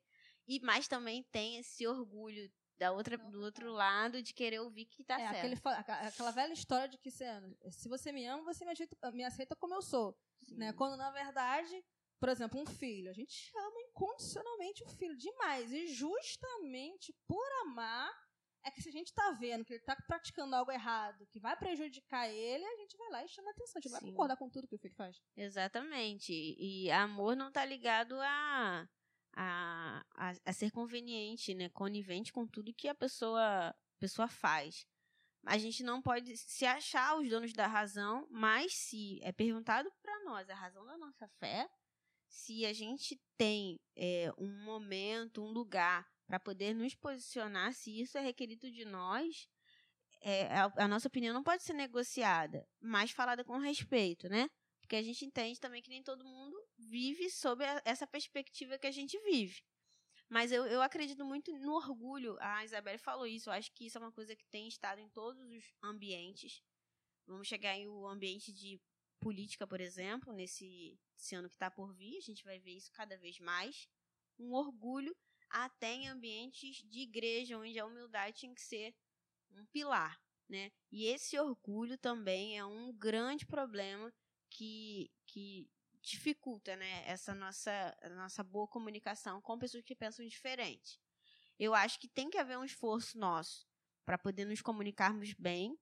e mas também tem esse orgulho da outra, do outro lado de querer ouvir que tá é, certo. Aquele, aquela velha história de que se, se você me ama, você me, ajeita, me aceita como eu sou. Né? Quando, na verdade, por exemplo, um filho, a gente ama incondicionalmente o filho demais. E justamente por amar, é que se a gente está vendo que ele está praticando algo errado, que vai prejudicar ele, a gente vai lá e chama atenção. A gente Sim. vai concordar com tudo que o filho faz. Exatamente. E amor não está ligado a a, a, a ser conveniente, né, conivente com tudo que a pessoa, pessoa faz. A gente não pode se achar os donos da razão, mas se é perguntado para nós a razão da nossa fé, se a gente tem é, um momento, um lugar para poder nos posicionar, se isso é requerido de nós, é, a, a, nossa opinião não pode ser negociada, mas falada com respeito, né? Porque a gente entende também que nem todo mundo vive sob essa perspectiva que a gente vive. Mas eu, eu acredito muito no orgulho. A Isabelle falou isso. Eu acho que isso é uma coisa que tem estado em todos os ambientes. Vamos chegar em o ambiente de política, por exemplo, nesse, ano que está por vir. A gente vai ver isso cada vez mais. Um orgulho até em ambientes de igreja, onde a humildade tem que ser um pilar. Né? E esse orgulho também é um grande problema que, que dificulta, né, essa nossa, nossa boa comunicação com pessoas que pensam diferente. Eu acho que tem que haver um esforço nosso para poder nos comunicarmos bem,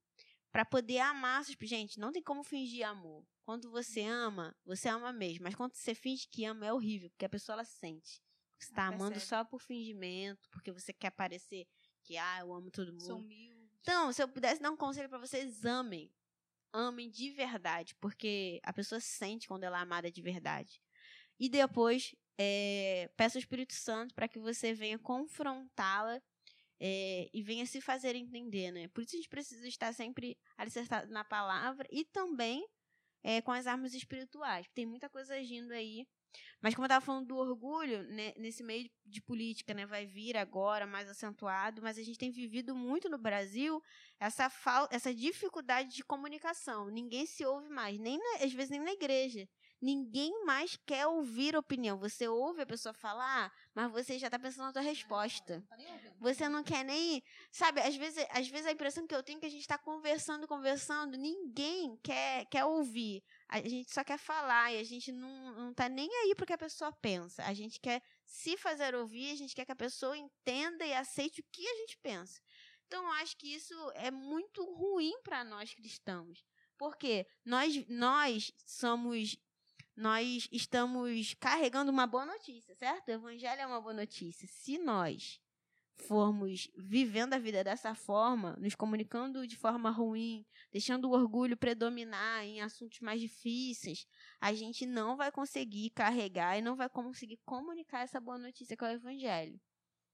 para poder amar. Gente, não tem como fingir amor. Quando você ama, você ama mesmo. Mas quando você finge que ama, é horrível, porque a pessoa ela sente. Você está amando só por fingimento, porque você quer parecer que, ah, eu amo todo mundo. Sou humilde. Então, se eu pudesse dar um conselho para vocês, amem amem de verdade, porque a pessoa sente quando ela é amada de verdade. E depois, é, peça ao Espírito Santo para que você venha confrontá-la é, e venha se fazer entender, né? Por isso a gente precisa estar sempre alicerçado na palavra e também é, com as armas espirituais. Tem muita coisa agindo aí mas como eu estava falando do orgulho, né, nesse meio de política, né, vai vir agora mais acentuado, mas a gente tem vivido muito no Brasil essa falta, essa dificuldade de comunicação. Ninguém se ouve mais, nem na, às vezes nem na igreja. Ninguém mais quer ouvir opinião. Você ouve a pessoa falar, mas você já está pensando na sua resposta. Tá você não quer nem. Sabe, às vezes, às vezes a impressão que eu tenho é que a gente está conversando, conversando, ninguém quer, quer ouvir. A gente só quer falar e a gente não, não tá nem aí pro que a pessoa pensa. A gente quer se fazer ouvir, a gente quer que a pessoa entenda e aceite o que a gente pensa. Então, eu acho que isso é muito ruim para nós cristãos. Porque nós, nós somos. Nós estamos carregando uma boa notícia, certo? O evangelho é uma boa notícia. Se nós formos vivendo a vida dessa forma, nos comunicando de forma ruim, deixando o orgulho predominar em assuntos mais difíceis, a gente não vai conseguir carregar e não vai conseguir comunicar essa boa notícia que é o Evangelho.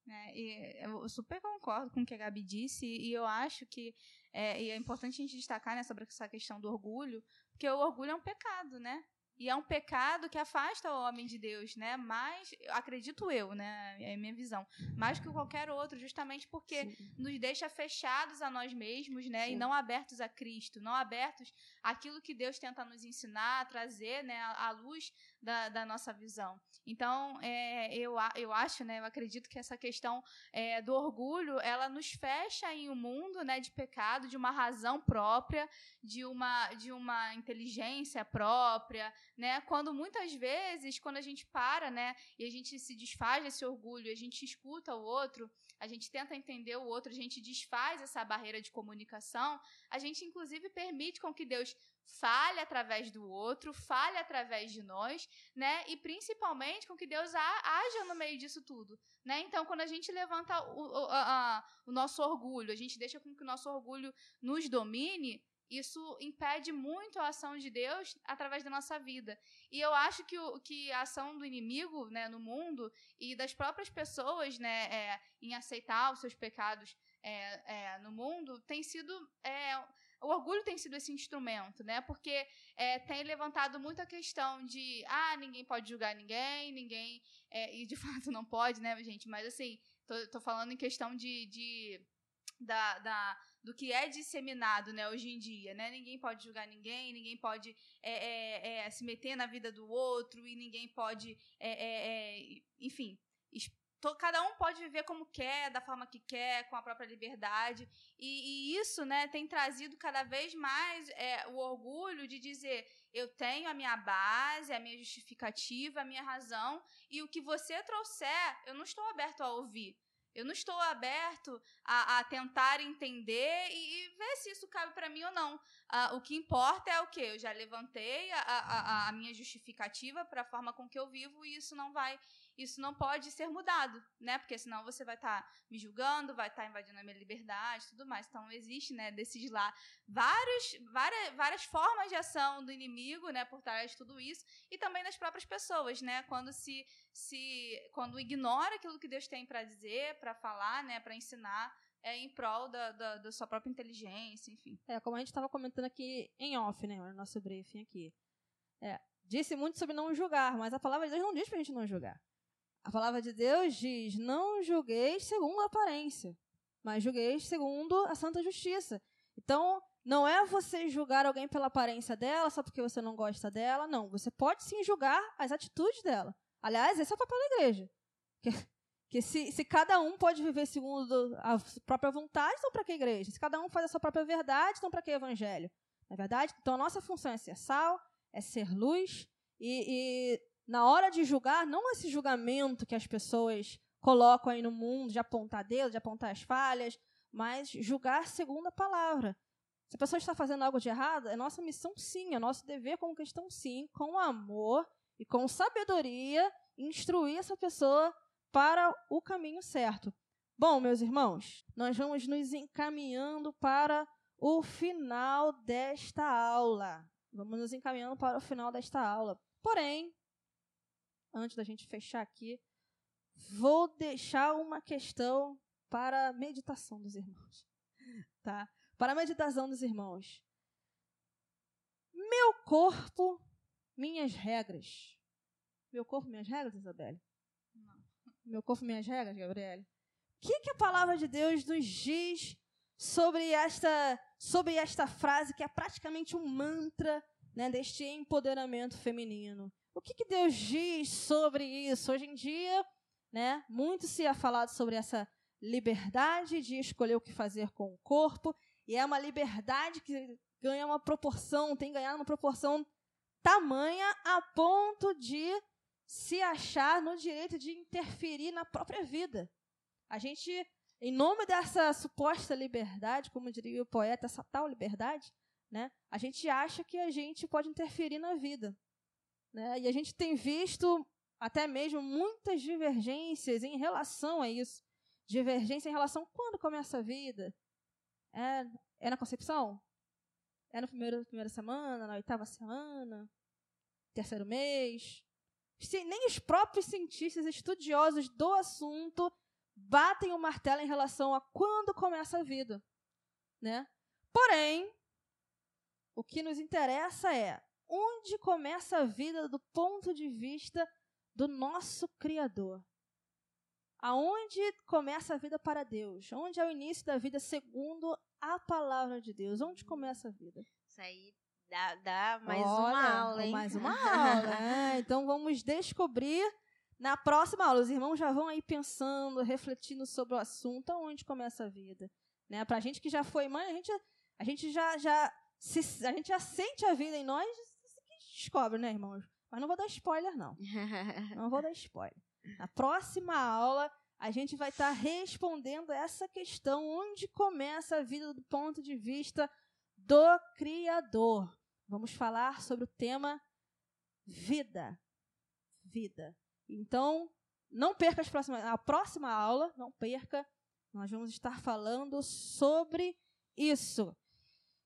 É, e eu super concordo com o que a Gabi disse, e eu acho que é, é importante a gente destacar né, sobre essa questão do orgulho, porque o orgulho é um pecado, né? E é um pecado que afasta o homem de Deus, né? Mais, acredito eu, né? É a minha visão. Mais que qualquer outro, justamente porque Sim. nos deixa fechados a nós mesmos, né? Sim. E não abertos a Cristo, não abertos àquilo que Deus tenta nos ensinar, trazer, né? À luz da, da nossa visão. Então, é, eu, eu acho, né? Eu acredito que essa questão é, do orgulho, ela nos fecha em um mundo, né? De pecado, de uma razão própria, de uma, de uma inteligência própria, né? Quando muitas vezes, quando a gente para, né, e a gente se desfaz desse orgulho, a gente escuta o outro, a gente tenta entender o outro, a gente desfaz essa barreira de comunicação, a gente inclusive permite com que Deus fale através do outro, fale através de nós, né? E principalmente com que Deus haja no meio disso tudo, né? Então, quando a gente levanta o, o, a, o nosso orgulho, a gente deixa com que o nosso orgulho nos domine, isso impede muito a ação de Deus através da nossa vida. E eu acho que, o, que a ação do inimigo né, no mundo e das próprias pessoas né, é, em aceitar os seus pecados é, é, no mundo tem sido. O orgulho tem sido esse instrumento, né? Porque é, tem levantado muito a questão de ah, ninguém pode julgar ninguém, ninguém. É, e de fato não pode, né, gente? Mas assim, tô, tô falando em questão de, de da, da do que é disseminado né, hoje em dia. Né? Ninguém pode julgar ninguém, ninguém pode é, é, é, se meter na vida do outro e ninguém pode, é, enfim, cada um pode viver como quer, da forma que quer, com a própria liberdade. E, e isso né, tem trazido cada vez mais o orgulho de dizer: eu tenho a minha base, a minha justificativa, a minha razão, e o que você trouxer, eu não estou aberto a ouvir. Eu não estou aberto a, a tentar entender e, e, ver se isso cabe para mim ou não. Uh, o que importa é o que eu já levantei a, a, a minha justificativa para a forma com que eu vivo e isso não vai isso não pode ser mudado, né? Porque senão você vai estar tá me julgando, vai estar tá invadindo a minha liberdade, tudo mais. Então existe, né, desses lá vários, várias, várias formas de ação do inimigo, né, por trás de tudo isso e também das próprias pessoas, né? Quando se se quando ignora aquilo que Deus tem para dizer, para falar, né, para ensinar é em prol da, da, da, sua própria inteligência, enfim. É, como a gente estava comentando aqui em off, né, no nosso briefing aqui. É, disse muito sobre não julgar, mas a palavra de Deus não diz para a gente não julgar. A palavra de Deus diz: não julgueis segundo a aparência, mas julgueis segundo a santa justiça. Então, não é você julgar alguém pela aparência dela, só porque você não gosta dela. Não, você pode sim julgar as atitudes dela. Aliás, esse é o papel da igreja. Que, que se, se cada um pode viver segundo a própria vontade, então para que igreja? Se cada um faz a sua própria verdade, então para que evangelho? Não é verdade? Então a nossa função é ser sal, é ser luz, e, e na hora de julgar, não esse julgamento que as pessoas colocam aí no mundo, de apontar dedo, de apontar as falhas, mas julgar segundo a palavra. Se a pessoa está fazendo algo de errado, é nossa missão sim, é nosso dever como cristão sim, com amor e com sabedoria, instruir essa pessoa para o caminho certo. Bom, meus irmãos, nós vamos nos encaminhando para o final desta aula. Vamos nos encaminhando para o final desta aula. Porém, antes da gente fechar aqui, vou deixar uma questão para a meditação dos irmãos. Tá? Para a meditação dos irmãos. Meu corpo, minhas regras. Meu corpo, minhas regras, Isabelle? Não. Meu corpo, minhas regras, Gabriele? O que, que a palavra de Deus nos diz sobre esta, sobre esta frase que é praticamente um mantra né, deste empoderamento feminino? O que, que Deus diz sobre isso? Hoje em dia, né, muito se é falado sobre essa liberdade de escolher o que fazer com o corpo, e é uma liberdade que ganha uma proporção, tem ganhado uma proporção tamanha a ponto de se achar no direito de interferir na própria vida. A gente, em nome dessa suposta liberdade, como diria o poeta, essa tal liberdade, né, a gente acha que a gente pode interferir na vida. Né? E a gente tem visto até mesmo muitas divergências em relação a isso. Divergência em relação a quando começa a vida. É, é na concepção? É na primeira, primeira semana, na oitava semana, terceiro mês? Se, nem os próprios cientistas estudiosos do assunto batem o martelo em relação a quando começa a vida. Né? Porém, o que nos interessa é onde começa a vida do ponto de vista do nosso Criador. Aonde começa a vida para Deus? Onde é o início da vida segundo a palavra de Deus? Onde começa a vida? Isso aí dá, dá mais Olha, uma aula, hein? Mais uma aula. É, então vamos descobrir na próxima aula. Os irmãos já vão aí pensando, refletindo sobre o assunto, aonde começa a vida. Né? Para a gente que já foi mãe, a gente, a gente já, já se, a gente já sente a vida em nós descobre, né, irmãos? Mas não vou dar spoiler, não. não vou dar spoiler. Na próxima aula, a gente vai estar tá respondendo essa questão: onde começa a vida do ponto de vista do Criador? Vamos falar sobre o tema vida. Vida. Então, não perca as próximas, a próxima aula, não perca. Nós vamos estar falando sobre isso.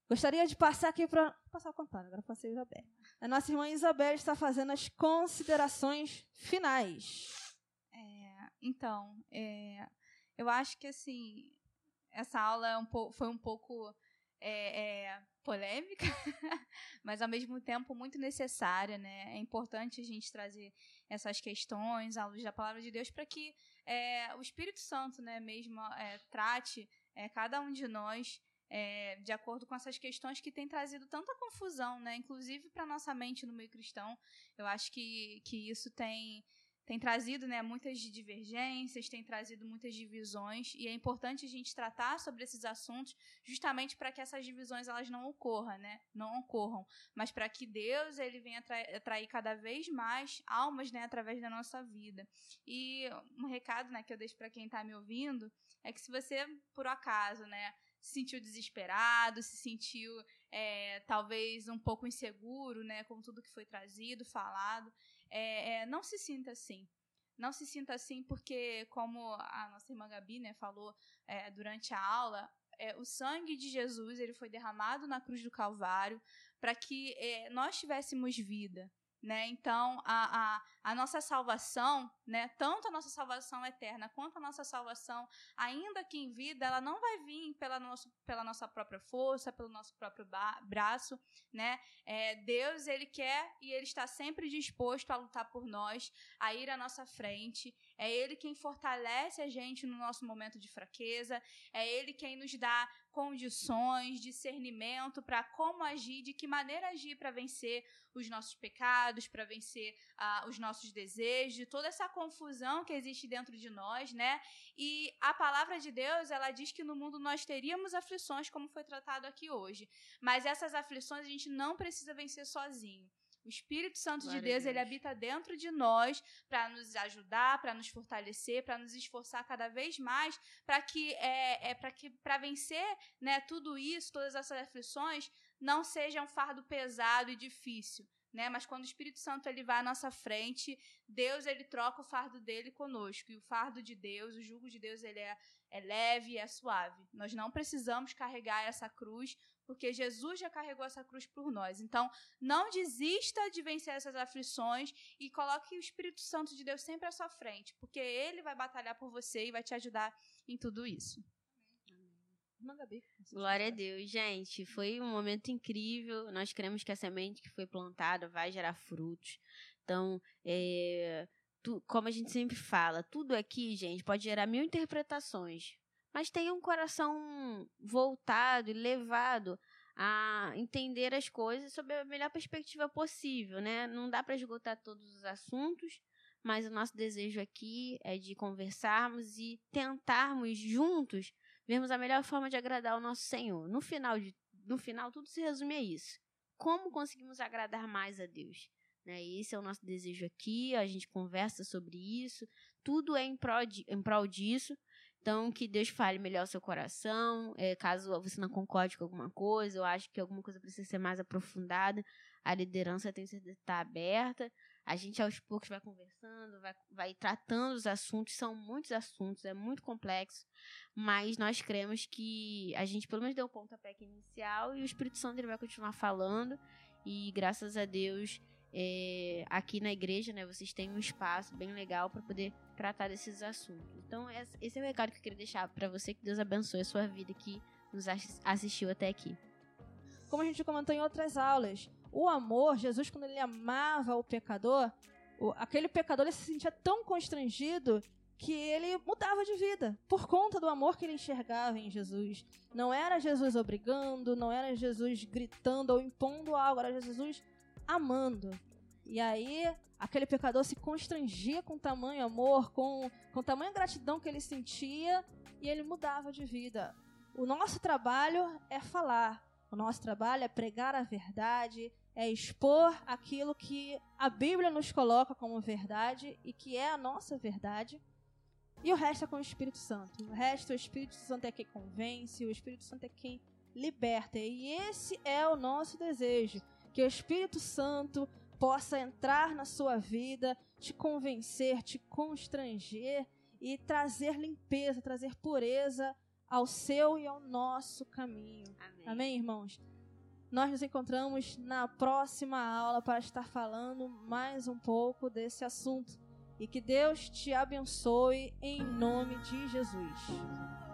Gostaria de passar aqui para. Passar o contato, agora passei a Isabel. A nossa irmã Isabel está fazendo as considerações finais. É, então, é, eu acho que assim, essa aula é um foi um pouco é, é polêmica, mas ao mesmo tempo muito necessária, né? É importante a gente trazer essas questões à luz da palavra de Deus para que é, o Espírito Santo, né, mesmo é, trate cada um de nós é, de acordo com essas questões que têm trazido tanta confusão, né? Inclusive para nossa mente no meio cristão. Eu acho que, que isso tem, tem trazido né, muitas divergências, tem trazido muitas divisões, e é importante a gente tratar sobre esses assuntos justamente para que essas divisões elas não ocorram, né? Não ocorram, mas para que Deus ele venha atrair, atrair cada vez mais almas né, através da nossa vida. E um recado né, que eu deixo para quem está me ouvindo é que se você, por acaso, né, se sentiu desesperado, se sentiu é, talvez um pouco inseguro, né, com tudo que foi trazido, falado, é, é, não se sinta assim. Não se sinta assim porque, como a nossa irmã Gabi né, falou é, durante a aula, é, o sangue de Jesus ele foi derramado na cruz do Calvário para que é, nós tivéssemos vida. Né? Então, a, a, a nossa salvação, né, tanto a nossa salvação eterna quanto a nossa salvação, ainda que em vida, ela não vai vir pela, nosso, pela nossa própria força, pelo nosso próprio braço, né? É, Deus, ele quer e ele está sempre disposto a lutar por nós, a ir à nossa frente. É ele quem fortalece a gente no nosso momento de fraqueza, é ele quem nos dá condições, discernimento para como agir, de que maneira agir para vencer os nossos pecados, para vencer uh, os nossos desejos, toda essa confusão que existe dentro de nós, né? E a palavra de Deus, ela diz que no mundo nós teríamos aflições, como foi tratado aqui hoje. Mas essas aflições a gente não precisa vencer sozinho. O Espírito Santo Glória de Deus, Deus, ele habita dentro de nós para nos ajudar, para nos fortalecer, para nos esforçar cada vez mais, para que é, é para que para vencer, né, tudo isso, todas essas aflições, não seja um fardo pesado e difícil, né? Mas quando o Espírito Santo ele vai à nossa frente, Deus ele troca o fardo dele conosco. E o fardo de Deus, o jugo de Deus, ele é, é leve e é suave. Nós não precisamos carregar essa cruz, porque Jesus já carregou essa cruz por nós. Então, não desista de vencer essas aflições e coloque o Espírito Santo de Deus sempre à sua frente, porque ele vai batalhar por você e vai te ajudar em tudo isso. Glória a Deus, gente. Foi um momento incrível. Nós cremos que a semente que foi plantada vai gerar frutos. Então, é, tu, como a gente sempre fala, tudo aqui, gente, pode gerar mil interpretações mas tenha um coração voltado e levado a entender as coisas sob a melhor perspectiva possível, né? Não dá para esgotar todos os assuntos, mas o nosso desejo aqui é de conversarmos e tentarmos juntos vermos a melhor forma de agradar o nosso Senhor. No final, de, no final tudo se resume a isso. Como conseguimos agradar mais a Deus? Né? Esse é o nosso desejo aqui, a gente conversa sobre isso, tudo é em prol, de, em prol disso, então, que Deus fale melhor o seu coração. É, caso você não concorde com alguma coisa, eu acho que alguma coisa precisa ser mais aprofundada, a liderança tem que estar aberta. A gente, aos poucos, vai conversando, vai, vai tratando os assuntos. São muitos assuntos, é muito complexo. Mas nós cremos que a gente, pelo menos, deu o pontapé inicial e o Espírito Santo ele vai continuar falando. E graças a Deus é, aqui na igreja, né, vocês têm um espaço bem legal para poder tratar desses assuntos. Então, esse é o recado que eu queria deixar para você. Que Deus abençoe a sua vida que nos assistiu até aqui. Como a gente comentou em outras aulas, o amor, Jesus, quando ele amava o pecador, aquele pecador ele se sentia tão constrangido que ele mudava de vida por conta do amor que ele enxergava em Jesus. Não era Jesus obrigando, não era Jesus gritando ou impondo algo, era Jesus amando. E aí, aquele pecador se constrangia com tamanho amor, com, com tamanha gratidão que ele sentia, e ele mudava de vida. O nosso trabalho é falar, o nosso trabalho é pregar a verdade, é expor aquilo que a Bíblia nos coloca como verdade e que é a nossa verdade. E o resto é com o Espírito Santo. O resto, o Espírito Santo é quem convence, o Espírito Santo é quem liberta. E esse é o nosso desejo que o Espírito Santo possa entrar na sua vida, te convencer, te constranger e trazer limpeza, trazer pureza ao seu e ao nosso caminho. Amém, Amém irmãos? Nós nos encontramos na próxima aula para estar falando mais um pouco desse assunto. E que Deus te abençoe em nome de Jesus.